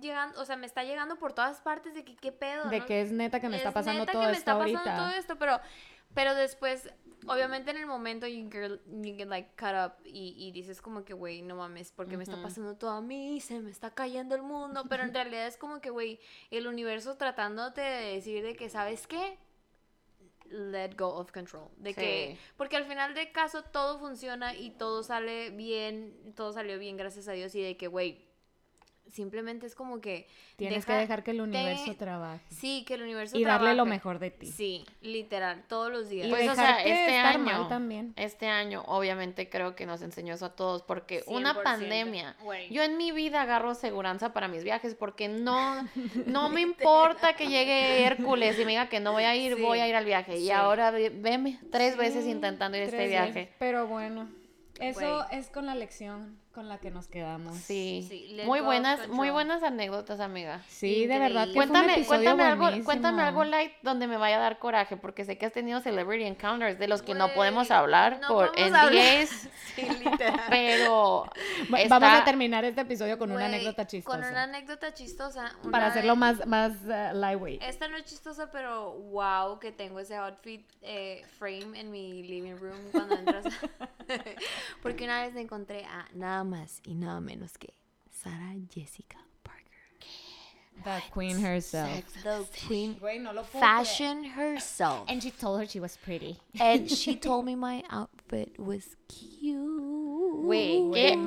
llegando. O sea, me está llegando por todas partes de que qué pedo. De ¿no? que es neta que me está Es pasando neta todo que me esto está pasando ahorita. todo esto, pero, pero después, obviamente en el momento you get, you get like cut up y, y dices como que, güey, no mames, porque me está pasando todo a mí, se me está cayendo el mundo, pero en (laughs) realidad es como que, güey, el universo tratándote de decir de que, ¿sabes qué? Let go of control. De que, porque al final de caso todo funciona y todo sale bien, todo salió bien, gracias a Dios, y de que, güey, simplemente es como que... Tienes que deja- dejar que el universo te- trabaje. Sí, que el universo Y darle lo trabaje. mejor de ti. Sí, literal, todos los días. Y Pues, o sea, este año, también. este año, obviamente creo que nos enseñó eso a todos, porque una 100%, pandemia, yo en mi vida agarro seguranza para mis viajes, porque no, (laughs) no me importa que llegue Hércules y me diga que no voy a ir, Sí, voy a ir al viaje. Y ahora ve- veme tres veces intentando ir a este viaje. veces. Pero bueno, eso es con la lección con la que nos quedamos. Sí, muy buenas, muy buenas anécdotas, amiga. Sí, de verdad que fue un Cuéntame, cuéntame algo, cuéntame algo light donde me vaya a dar coraje, porque sé que has tenido celebrity encounters de los que no podemos hablar no por. NDAs, (laughs) Sí, literal. pero está- Vamos a terminar este episodio con una anécdota chistosa. Con una anécdota chistosa. para hacerlo más, más uh, lightweight. Esta no es chistosa, pero wow, que tengo ese outfit eh, frame en mi living room cuando entras. (laughs) (laughs) Porque una vez me encontré a nada más y nada menos que Sarah Jessica Parker. The queen herself. The queen no fashion herself. And she told her she was pretty. And (laughs) she told me my outfit was cute. Güey, ¿qué?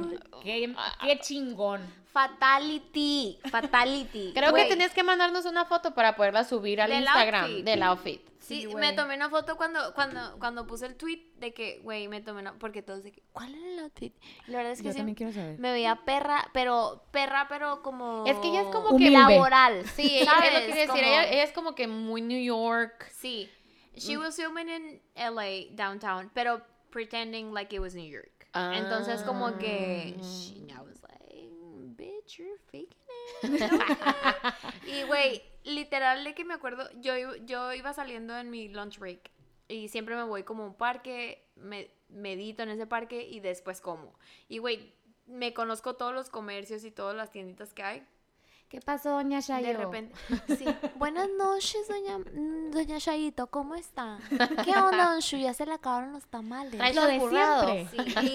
Qué, qué chingón. Fatality. Fatality. Creo que tenías que mandarnos una foto para poderla subir al Del Instagram outfit. del outfit. Sí, Sí, me tomé una foto cuando, cuando, cuando puse el tweet de que, güey, me tomé una... Porque todos de que, ¿cuál era el? Y la verdad es que Yo sí, también quiero saber. me veía perra, pero perra, pero como... Es que ella es como que- laboral. (laughs) Sí, ella, ¿sabes? es lo que quería decir, Como- ella, ella es como que muy New York. Sí. She was filming in LA, downtown, pero pretending like it was New York. Entonces como que... she- I was like, bitch, you're faking it. (laughs) y güey, literal de que me acuerdo, yo, iba- yo iba saliendo en mi lunch break y siempre me voy como a un parque, me medito en ese parque y después como. Y güey, me conozco todos los comercios y todas las tienditas que hay. ¿Qué pasó, doña Shayo? De repente, (laughs) sí. Buenas noches, doña, doña Shayito, ¿cómo está? ¿Qué onda, don Shu? Ya se le acabaron los tamales. Traes Lo de siempre. Sí,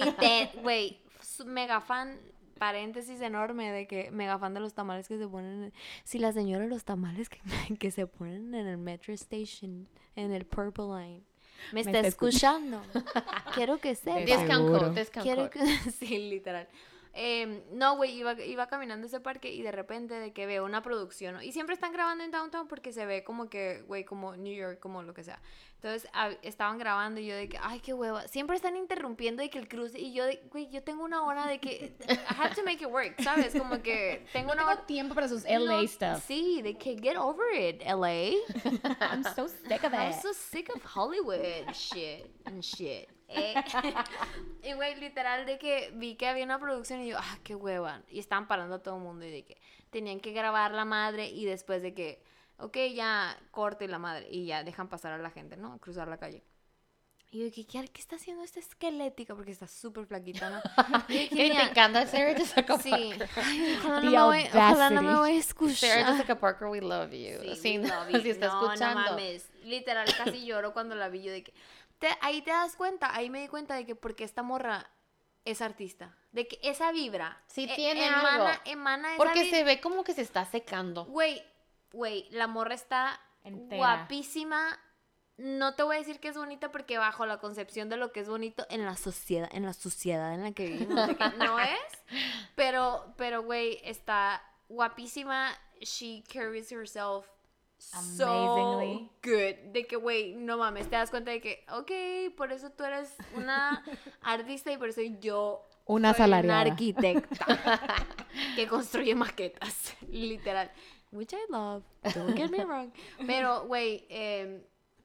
y güey, mega fan, paréntesis enorme de que mega fan de los tamales que se ponen. Si la señora de los tamales que, (laughs) que se ponen en el Metro Station, en el Purple Line, me, está, está escuchando. (laughs) Quiero que sepa. De Discount seguro. code, discount Quiero que... (laughs) sí, literal. Em, no, güey, iba, iba caminando ese parque y de repente de que veo una producción, ¿no? Y siempre están grabando en downtown porque se ve como que, güey, como New York, como lo que sea. Entonces hab- estaban grabando y yo de que, ay, qué hueva. Siempre están interrumpiendo de que el cruce y yo de, güey, yo tengo una hora de que, I have to make it work, ¿sabes? Como que tengo No una tengo hora. tiempo para sus LA No, stuff. Sí, de que get over it, LA. (laughs) I'm so sick of I'm it. so sick of Hollywood shit and shit. Eh, (laughs) (laughs) y güey, literal de que vi que había una producción y yo, ah, qué hueva. Y estaban parando a todo el mundo y de que tenían que grabar la madre y después de que, ok, ya corte la madre y ya dejan pasar a la gente, ¿no? A cruzar la calle. Y yo dije, ¿qué, ¿qué está haciendo esta esquelética? Porque está súper flaquita, ¿no? Y yo dije, (laughs) "Mira, Criticando a Sarah Jessica Sí. Parker. Ay, ojalá, no me voy, ojalá no me voy a escuchar. Sarah Jessica Parker, we love you. Sí, Sí, we no, love you. si está No, escuchando. No mames. Literal, casi (coughs) lloro cuando la vi yo de que. Te- ahí te das cuenta, ahí me di cuenta de que porque esta morra es artista. De que esa vibra. Sí e- tiene emana, algo. Emana esa Porque se ve como que se está secando. Güey, güey, la morra está Entera. guapísima. No te voy a decir que es bonita porque bajo la concepción de lo que es bonito en la sociedad, en la sociedad en la que vivimos, no (laughs) es. Pero, pero, güey, está guapísima. She carries herself so Amazingly. good. De que, güey, no mames, te das cuenta de que, ok, por eso tú eres una (laughs) artista y por eso yo Una asalariada. Una arquitecta (laughs) que construye maquetas, (laughs) literal. Which I love, don't get me wrong. Pero, güey, em,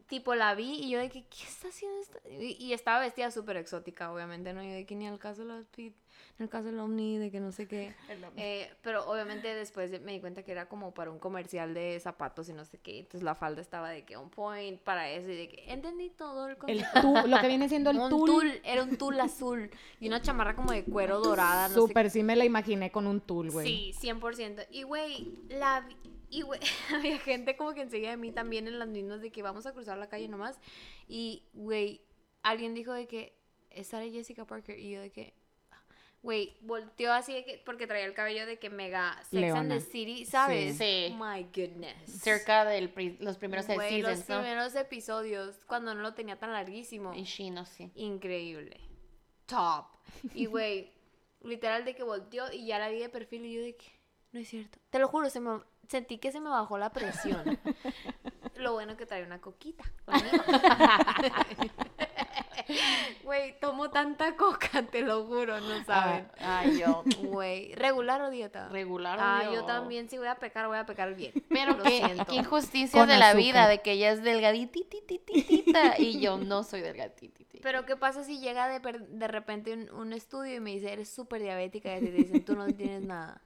tipo la vi y yo de que, ¿qué está haciendo esta? Y, y estaba vestida súper exótica, obviamente, ¿no? Yo de que ni al caso de ni al caso del Omni, de que no sé qué. (laughs) Eh, pero obviamente después me di cuenta que era como para un comercial de zapatos y no sé qué. Entonces la falda estaba de que on point para eso y de que entendí todo el El concepto. tul, lo que viene siendo el (laughs) un tul. tul, era un tul azul y una chamarra como de cuero dorada, no Súper, sí me la imaginé con un tul, güey. Sí, 100%. Y, güey, la... Y, güey, (laughs) había gente como que enseguida de mí también en las mismas de que vamos a cruzar la calle nomás. Y, güey, alguien dijo de que es Sarah Jessica Parker. Y yo de que... Güey, volteó así de que... Porque traía el cabello de que mega Sex and Leona. the City, ¿sabes? Sí. My goodness. Cerca de los primeros seis Güey, los seasons, ¿no? primeros episodios, cuando no lo tenía tan larguísimo. Y Shino, sí. Increíble. Top. Y (laughs) güey, literal de que volteó y ya la vi de perfil y yo de que no es cierto. Te lo juro, se me, sentí que se me bajó la presión. (laughs) lo bueno que trae una coquita. conmigo. (laughs) Güey, tomo tanta coca, (laughs) te lo juro, no saben. Ay, yo. (laughs) Güey, regular o dieta. Regular. Ah, obvio. yo también, si voy a pecar, voy a pecar bien. (laughs) Pero Lo qué, siento. qué injusticias Con de la vida, de que ella es delgadititititita y yo no soy delgaditititita. Pero ¿qué pasa si llega de, per- de repente un, un estudio y me dice, eres súper diabética y te dicen, tú no tienes nada?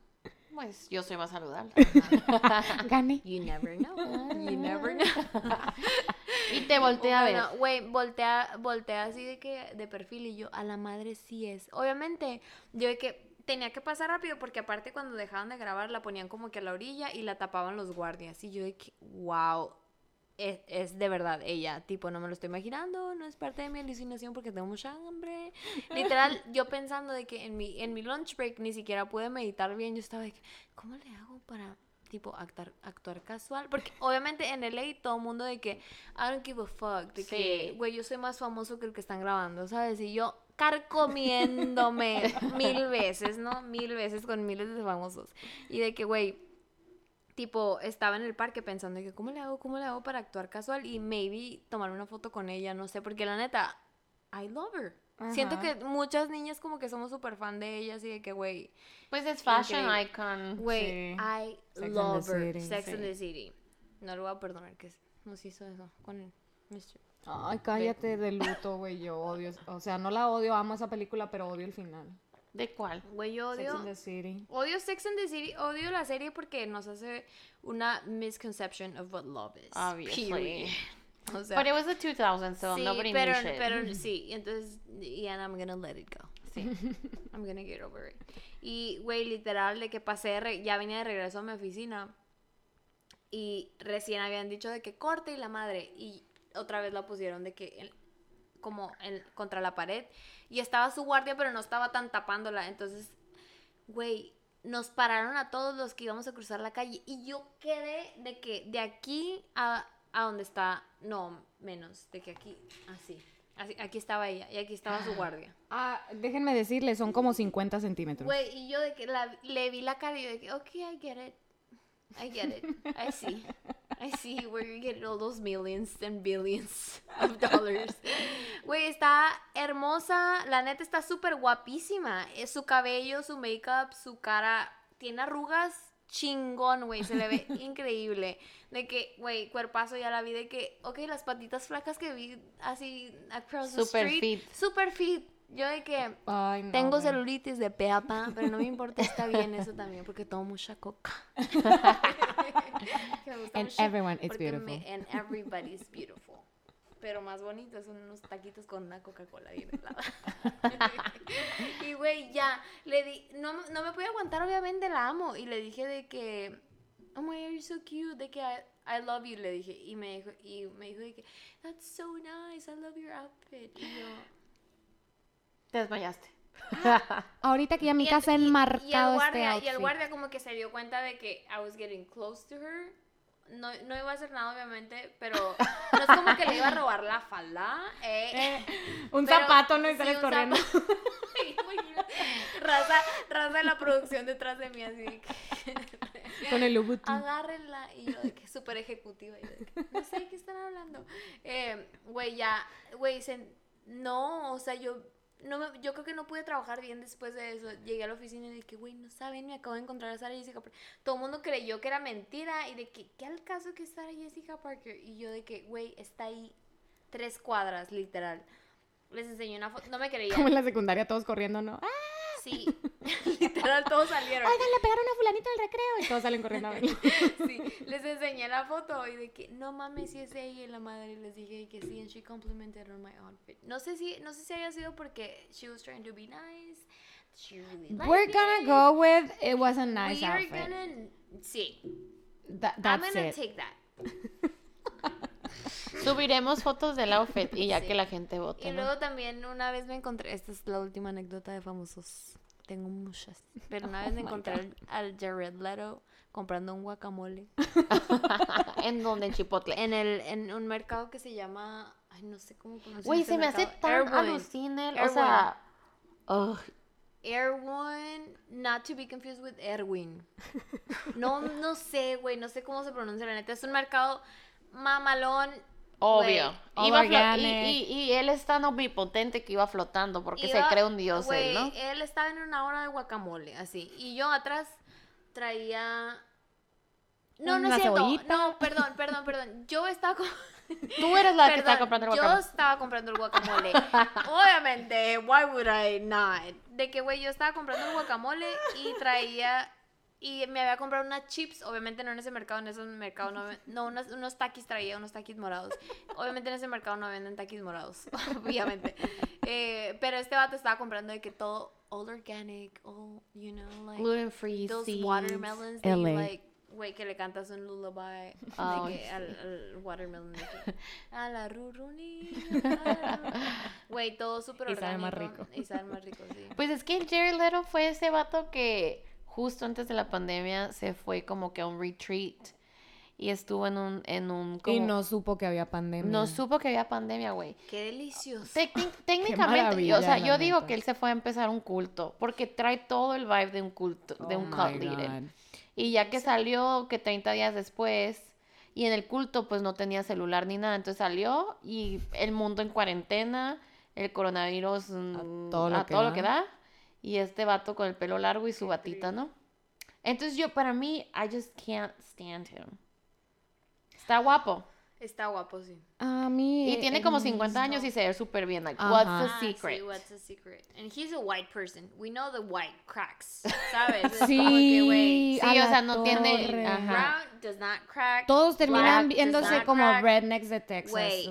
Pues yo soy más saludable. (laughs) Gané. You never know. You never know. (laughs) Y te volteé a ver. Bueno, güey, voltea, voltea así de que de perfil y yo, a la madre sí es. Obviamente, yo de que tenía que pasar rápido porque aparte cuando dejaban de grabar la ponían como que a la orilla y la tapaban los guardias. Y yo de que, wow, es, es de verdad ella. Tipo, no me lo estoy imaginando, no es parte de mi alucinación porque tengo mucha hambre. Literal, (laughs) yo pensando de que en mi, en mi lunch break ni siquiera pude meditar bien. Yo estaba de que, ¿cómo le hago para tipo actuar, actuar casual? Porque obviamente en LA todo el mundo de que I don't give a fuck, de que, Sí. güey, yo soy más famoso que el que están grabando, ¿sabes? Y yo carcomiéndome (laughs) mil veces, ¿no? Mil veces con miles de famosos. Y de que, güey, tipo, estaba en el parque pensando que, ¿cómo le hago? ¿Cómo le hago para actuar casual? Y maybe tomar una foto con ella, no sé, porque la neta, I love her. Siento que muchas niñas como que somos súper fan de ella, así de que, güey, Pues es fashion Increíble. icon. güey, Sí. I Sex love her. City, Sex sí. and the City. No lo voy a perdonar que nos hizo eso con Mr. Ay, cállate de luto, güey. Yo odio. O sea, no la odio, amo esa película, pero odio el final. ¿De cuál? Güey, yo Sex odio, and the City. odio Sex and the City, odio la serie porque nos hace una misconception of what love is. Obviously. Period. O sea, But it was the 2000s, so sí, nobody pero, knew shit. pero (laughs) sí, entonces, y and I'm gonna let it go. Sí. (laughs) I'm gonna get over it. Y, güey, literal, de que pasé, re- ya venía de regreso a mi oficina y recién habían dicho de que corte y la madre y otra vez la pusieron de que como en, contra la pared y estaba su guardia pero no estaba tan tapándola, entonces, güey, nos pararon a todos los que íbamos a cruzar la calle y yo quedé de que de aquí a, a donde está, no, menos, de que aquí, así. Así, aquí estaba ella y aquí estaba su guardia. Ah, déjenme decirle, son como 50 centímetros. Güey, y yo de que la- le vi la cara y yo de que, ok, I get it. I get it. I see. (laughs) I see where you're getting all those millions and billions of dollars. Güey, está hermosa. La neta está súper guapísima. Es su cabello, su makeup, su cara. Tiene arrugas chingón, güey. Se le ve (laughs) increíble. De que, güey, cuerpazo ya la vi. De que, ok, las patitas flacas que vi así across the Super street. fit. Super fit. Yo de que, Ay, no, tengo celulitis de peapa, pero no me (laughs) importa, está bien eso también, porque tomo mucha coca. (laughs) And everyone is beautiful. me- and everybody's beautiful. Pero más bonito son unos taquitos con una Coca-Cola bien helada. (laughs) y güey, ya, le di, no, no me pude aguantar, obviamente la amo. Y le dije de que, oh my, you're so cute, de que I, I love you, le dije. Y me dijo, y me dijo de que, that's so nice, I love your outfit. Y yo, Te desmayaste. (laughs) Ahorita que ya mi Y el- casa y- y el enmarcado guardia, este Y el outfit. guardia como que se dio cuenta de que I was getting close to her. No, no iba a hacer nada, obviamente, pero no es como que le iba a robar la falda. eh. (laughs) Un Pero zapato, ¿no? Y sí, sales un corriendo. (laughs) raza, raza de la producción detrás de mí, así que, Con el Louboutin. agárrenla. Y yo de que súper ejecutiva. Y yo de que, no sé de qué están hablando. Eh, Güey, ya, güey, se- no, o sea, yo no me- yo creo que no pude trabajar bien después de eso. Llegué a la oficina y dije, güey, no saben, me acabo de encontrar a Sarah Jessica Parker. Todo el mundo creyó que era mentira y de que, ¿qué al caso que es Sarah Jessica Parker? Y yo de que, güey, está ahí tres cuadras, literal. Les enseñé una foto, no me creían. Como en la secundaria todos corriendo, ¿no? ¡Ah! Sí, (laughs) literal, todos salieron. Oigan, le pegaron a fulanito del recreo. Y todos salen corriendo a. (laughs) Sí, les enseñé la foto y de que no mames si es ella y la madre les dije que sí and she complimented on my outfit. No sé si no sé si haya sido porque she was trying to be nice. She really liked We're gonna it. go with it was a nice We're outfit. gonna sí. Tha- I'm that's gonna it. take that. (laughs) Subiremos fotos del outfit y ya Sí. que la gente vote. Y ¿no? luego también una vez me encontré, esta es la última anécdota de famosos. Tengo muchas. Pero una vez (laughs) me Oh my encontré al, al Jared Leto comprando un guacamole (laughs) en donde en Chipotle. en el en un mercado que se llama, ay, no sé cómo pronunciar Güey, este se me hace tan alucine. O sea. Erwin, not to be confused with Erwin. No, no sé, güey, no sé cómo se pronuncia la neta. Es un mercado mamalón. Obvio. Iba y, y, y él es tan omnipotente que iba flotando porque se cree un dios él, ¿no? Él estaba en una hora de guacamole, así. Y yo atrás traía. No, no es cierto. No, perdón, perdón, perdón. Yo estaba con. (laughs) Tú eres la que estaba comprando el Yo guacamole. estaba comprando el guacamole. Obviamente, why would I not? De que, güey, yo estaba comprando el guacamole y traía. Y me había comprado unas chips, obviamente no en ese mercado, en ese mercado no, no unos, unos taquis traía, unos taquis morados. Obviamente en ese mercado no venden taquis morados, (laughs) obviamente. Eh, pero este vato estaba comprando de que todo all organic, all, you know, like Gluten free, those seeds. watermelons that you LA. like, güey, que le cantas un lullaby de que al, al watermelon. de que, (laughs) a la ruruni. (laughs) Güey, todo súper Y sabe orgánico. más rico. Y sabe más rico, sí. Pues es que el Jared Leto fue ese vato que justo antes de la pandemia se fue como que a un retreat y estuvo en un en un Y como- no supo que había pandemia. no supo que había pandemia, güey. Qué delicioso. Técnic- (laughs) técnicamente, o sea, yo digo que él se fue a empezar un culto porque trae todo el vibe de un culto, de Oh un cult leader. Y ya que salió, que 30 días después, y en el culto pues no tenía celular ni nada, entonces salió y el mundo en cuarentena, el coronavirus mm, todo lo a que todo lo da. que da, y este vato con el pelo largo y su batita, ¿no? Entonces yo, para mí, I just can't stand him. Está guapo. Está guapo, sí. A mí. Y tiene como eh, 50 años y se ve súper bien. Like, Ajá. what's Ah, the secret? Sí, what's the secret? And he's a white person. We know the white cracks. ¿Sabes? (laughs) Como que, Sí, Sí, o sea, no tiene- torre. ajá. brown does not crack. Todos terminan black viéndose como crack. rednecks de Texas, Güey,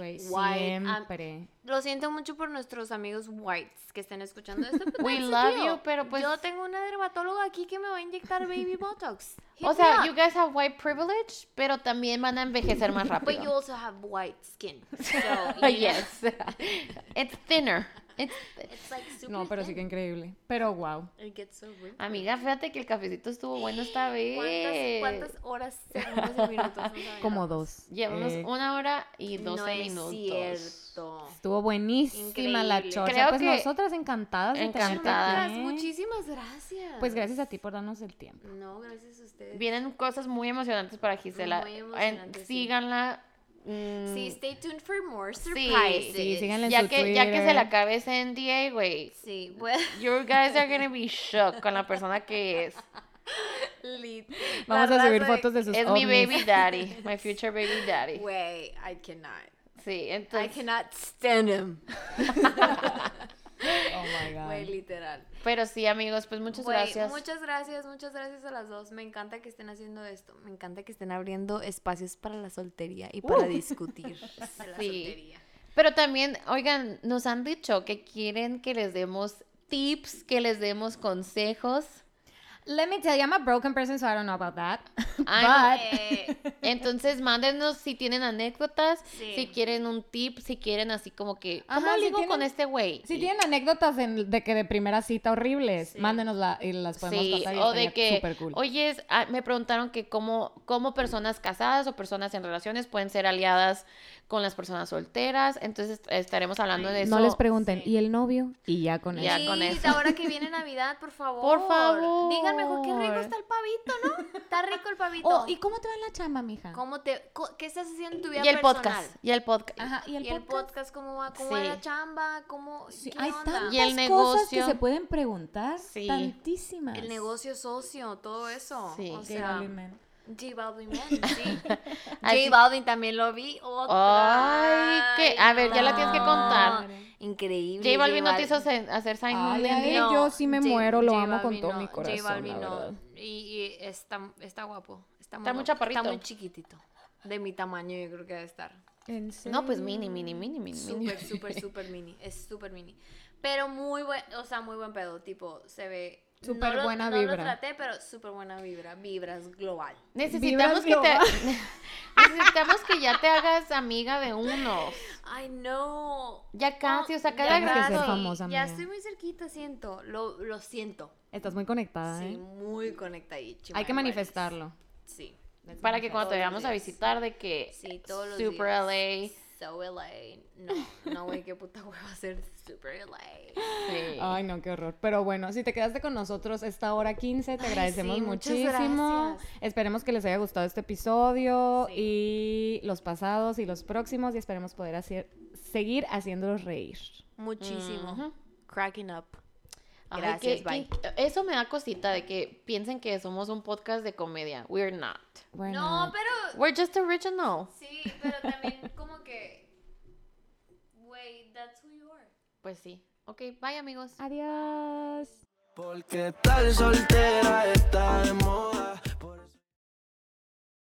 um, Siempre. Lo siento mucho por nuestros amigos whites que estén escuchando esto. (laughs) but We love you, pero pues- Yo tengo una dermatóloga aquí que me va a inyectar baby (laughs) botox. Hit O sea, you guys have white privilege, pero también van a envejecer más (laughs) But you rápido. also have white skin. So, know, yes. It's thinner. It's (laughs) It's like super No, pero sí que increíble. Pero wow. It gets so wrinkly. Amiga, fíjate que el cafecito estuvo bueno esta vez. ¿Cuántas, ¿Cuántas horas, segundos y minutos? Como dos. Llevamos Eh, una hora y 12 no minutos. Es cierto. Estuvo buenísima la Increíble. chocha. Creo pues que- nosotras encantadas. Encantadas. muchísimas gracias. Pues gracias a ti por darnos el tiempo. No, gracias a ustedes. Vienen cosas muy emocionantes para Gisela. Muy En- emocionantes, sí. Síganla. mm, Sí, stay tuned for more Sí, surprises. sí, en ya su que, ya que se la acabe ese NDA, güey. Sí, bueno, You guys are gonna be (laughs) shocked con la persona que es. lit. Vamos La a subir fotos de sus Es mi baby daddy. (laughs) My future baby daddy. Güey, I cannot. Sí, I entonces. cannot stand him. (laughs) Oh my (laughs) God. Güey, literal. Pero sí, amigos, pues muchas Güey, gracias. Muchas gracias, muchas gracias a las dos. Me encanta que estén haciendo esto. Me encanta que estén abriendo espacios para la soltería y para discutir (laughs) de la Sí. soltería. Pero también, oigan, nos han dicho que quieren que les demos tips, que les demos consejos. Let me tell you, I'm a broken person, so I don't know about that. (laughs) But- Eh, Entonces, mándenos si tienen anécdotas, Sí. si quieren un tip, si quieren así como que, Ajá, ¿cómo si ligo con este güey? Si Y- tienen anécdotas en- de que de primera cita horribles, Sí. mándenosla y las podemos Sí, pasar y o de que, súper cool. oye, es- ah, me preguntaron que cómo, cómo personas casadas o personas en relaciones pueden ser aliadas con las personas solteras. Entonces estaremos hablando de eso. no les pregunten, sí. ¿y el novio? Y ya con Ya eso. con eso. ahora que viene Navidad, por favor. Por favor. Díganme mejor. Qué rico está el pavito, ¿no? Está rico el (laughs) pavito. Oh, ¿y cómo te va en la chamba, mija? ¿Cómo te, co- ¿Qué estás haciendo en tu vida Y el personal? podcast. Y el podcast. Ajá, ¿y el ¿Y el podcast? cómo va? ¿Cómo va Sí. la chamba? ¿Cómo, Sí, ¿Qué hay onda? tantas Y el cosas que negocio. se pueden preguntar. Sí. Tantísimas. El negocio socio, todo eso. Sí. O Qué sea, man. J Balvin, man, (laughs) sí. J Balvin también lo vi. Otra. Ay, que- a ver, ya la tienes que no. contar. Increíble. J Balvin no te hizo hacer Sign en yo No, sí me J- muero, lo J amo con Balvin todo no, mi J corazón, Balvin la no. Y, y está, está guapo. Está, Está muy chaparrito. Está muy chiquitito. De mi tamaño yo creo que debe estar. ¿En serio? No, pues mini, mini, mini, mini. mini. Súper, (laughs) súper, súper mini. Es súper mini. Pero muy buen, o sea, muy buen pedo. Tipo, se ve. Súper no lo- buena no vibra. lo traté, pero súper buena vibra. Vibras global. Necesitamos que Vibras te (laughs) necesitamos que ya te hagas amiga de uno. Ay, no. Ya casi, o sea, Ya cada Tienes que ser famosa, Ya amiga. estoy muy cerquita, siento. Lo, lo siento. Estás muy conectada, Sí, ¿eh? muy conectadísima. Hay que manifestarlo. Sí. Para que cuando te vayamos a visitar de que Sí, todos los Super días. LA. So LA. No, no, güey, qué puta hueva hacer Super LA. Sí. Ay, no, qué horror. Pero bueno, si te quedaste con nosotros esta hora 15, te Ay, agradecemos sí, muchísimo. gracias. Esperemos que les haya gustado este episodio Sí. y los pasados y los próximos y esperemos poder hacer, seguir haciéndolos reír. Muchísimo. Cracking up. Ay, Gracias, que- bye. que- eso me da cosita de que piensen que somos un podcast de comedia. We're not. No, pero. We're just original. Sí, pero también (laughs) como que. Wait, that's who you are. Pues sí. Ok, bye amigos. adiós. Porque tal soltera está de moda.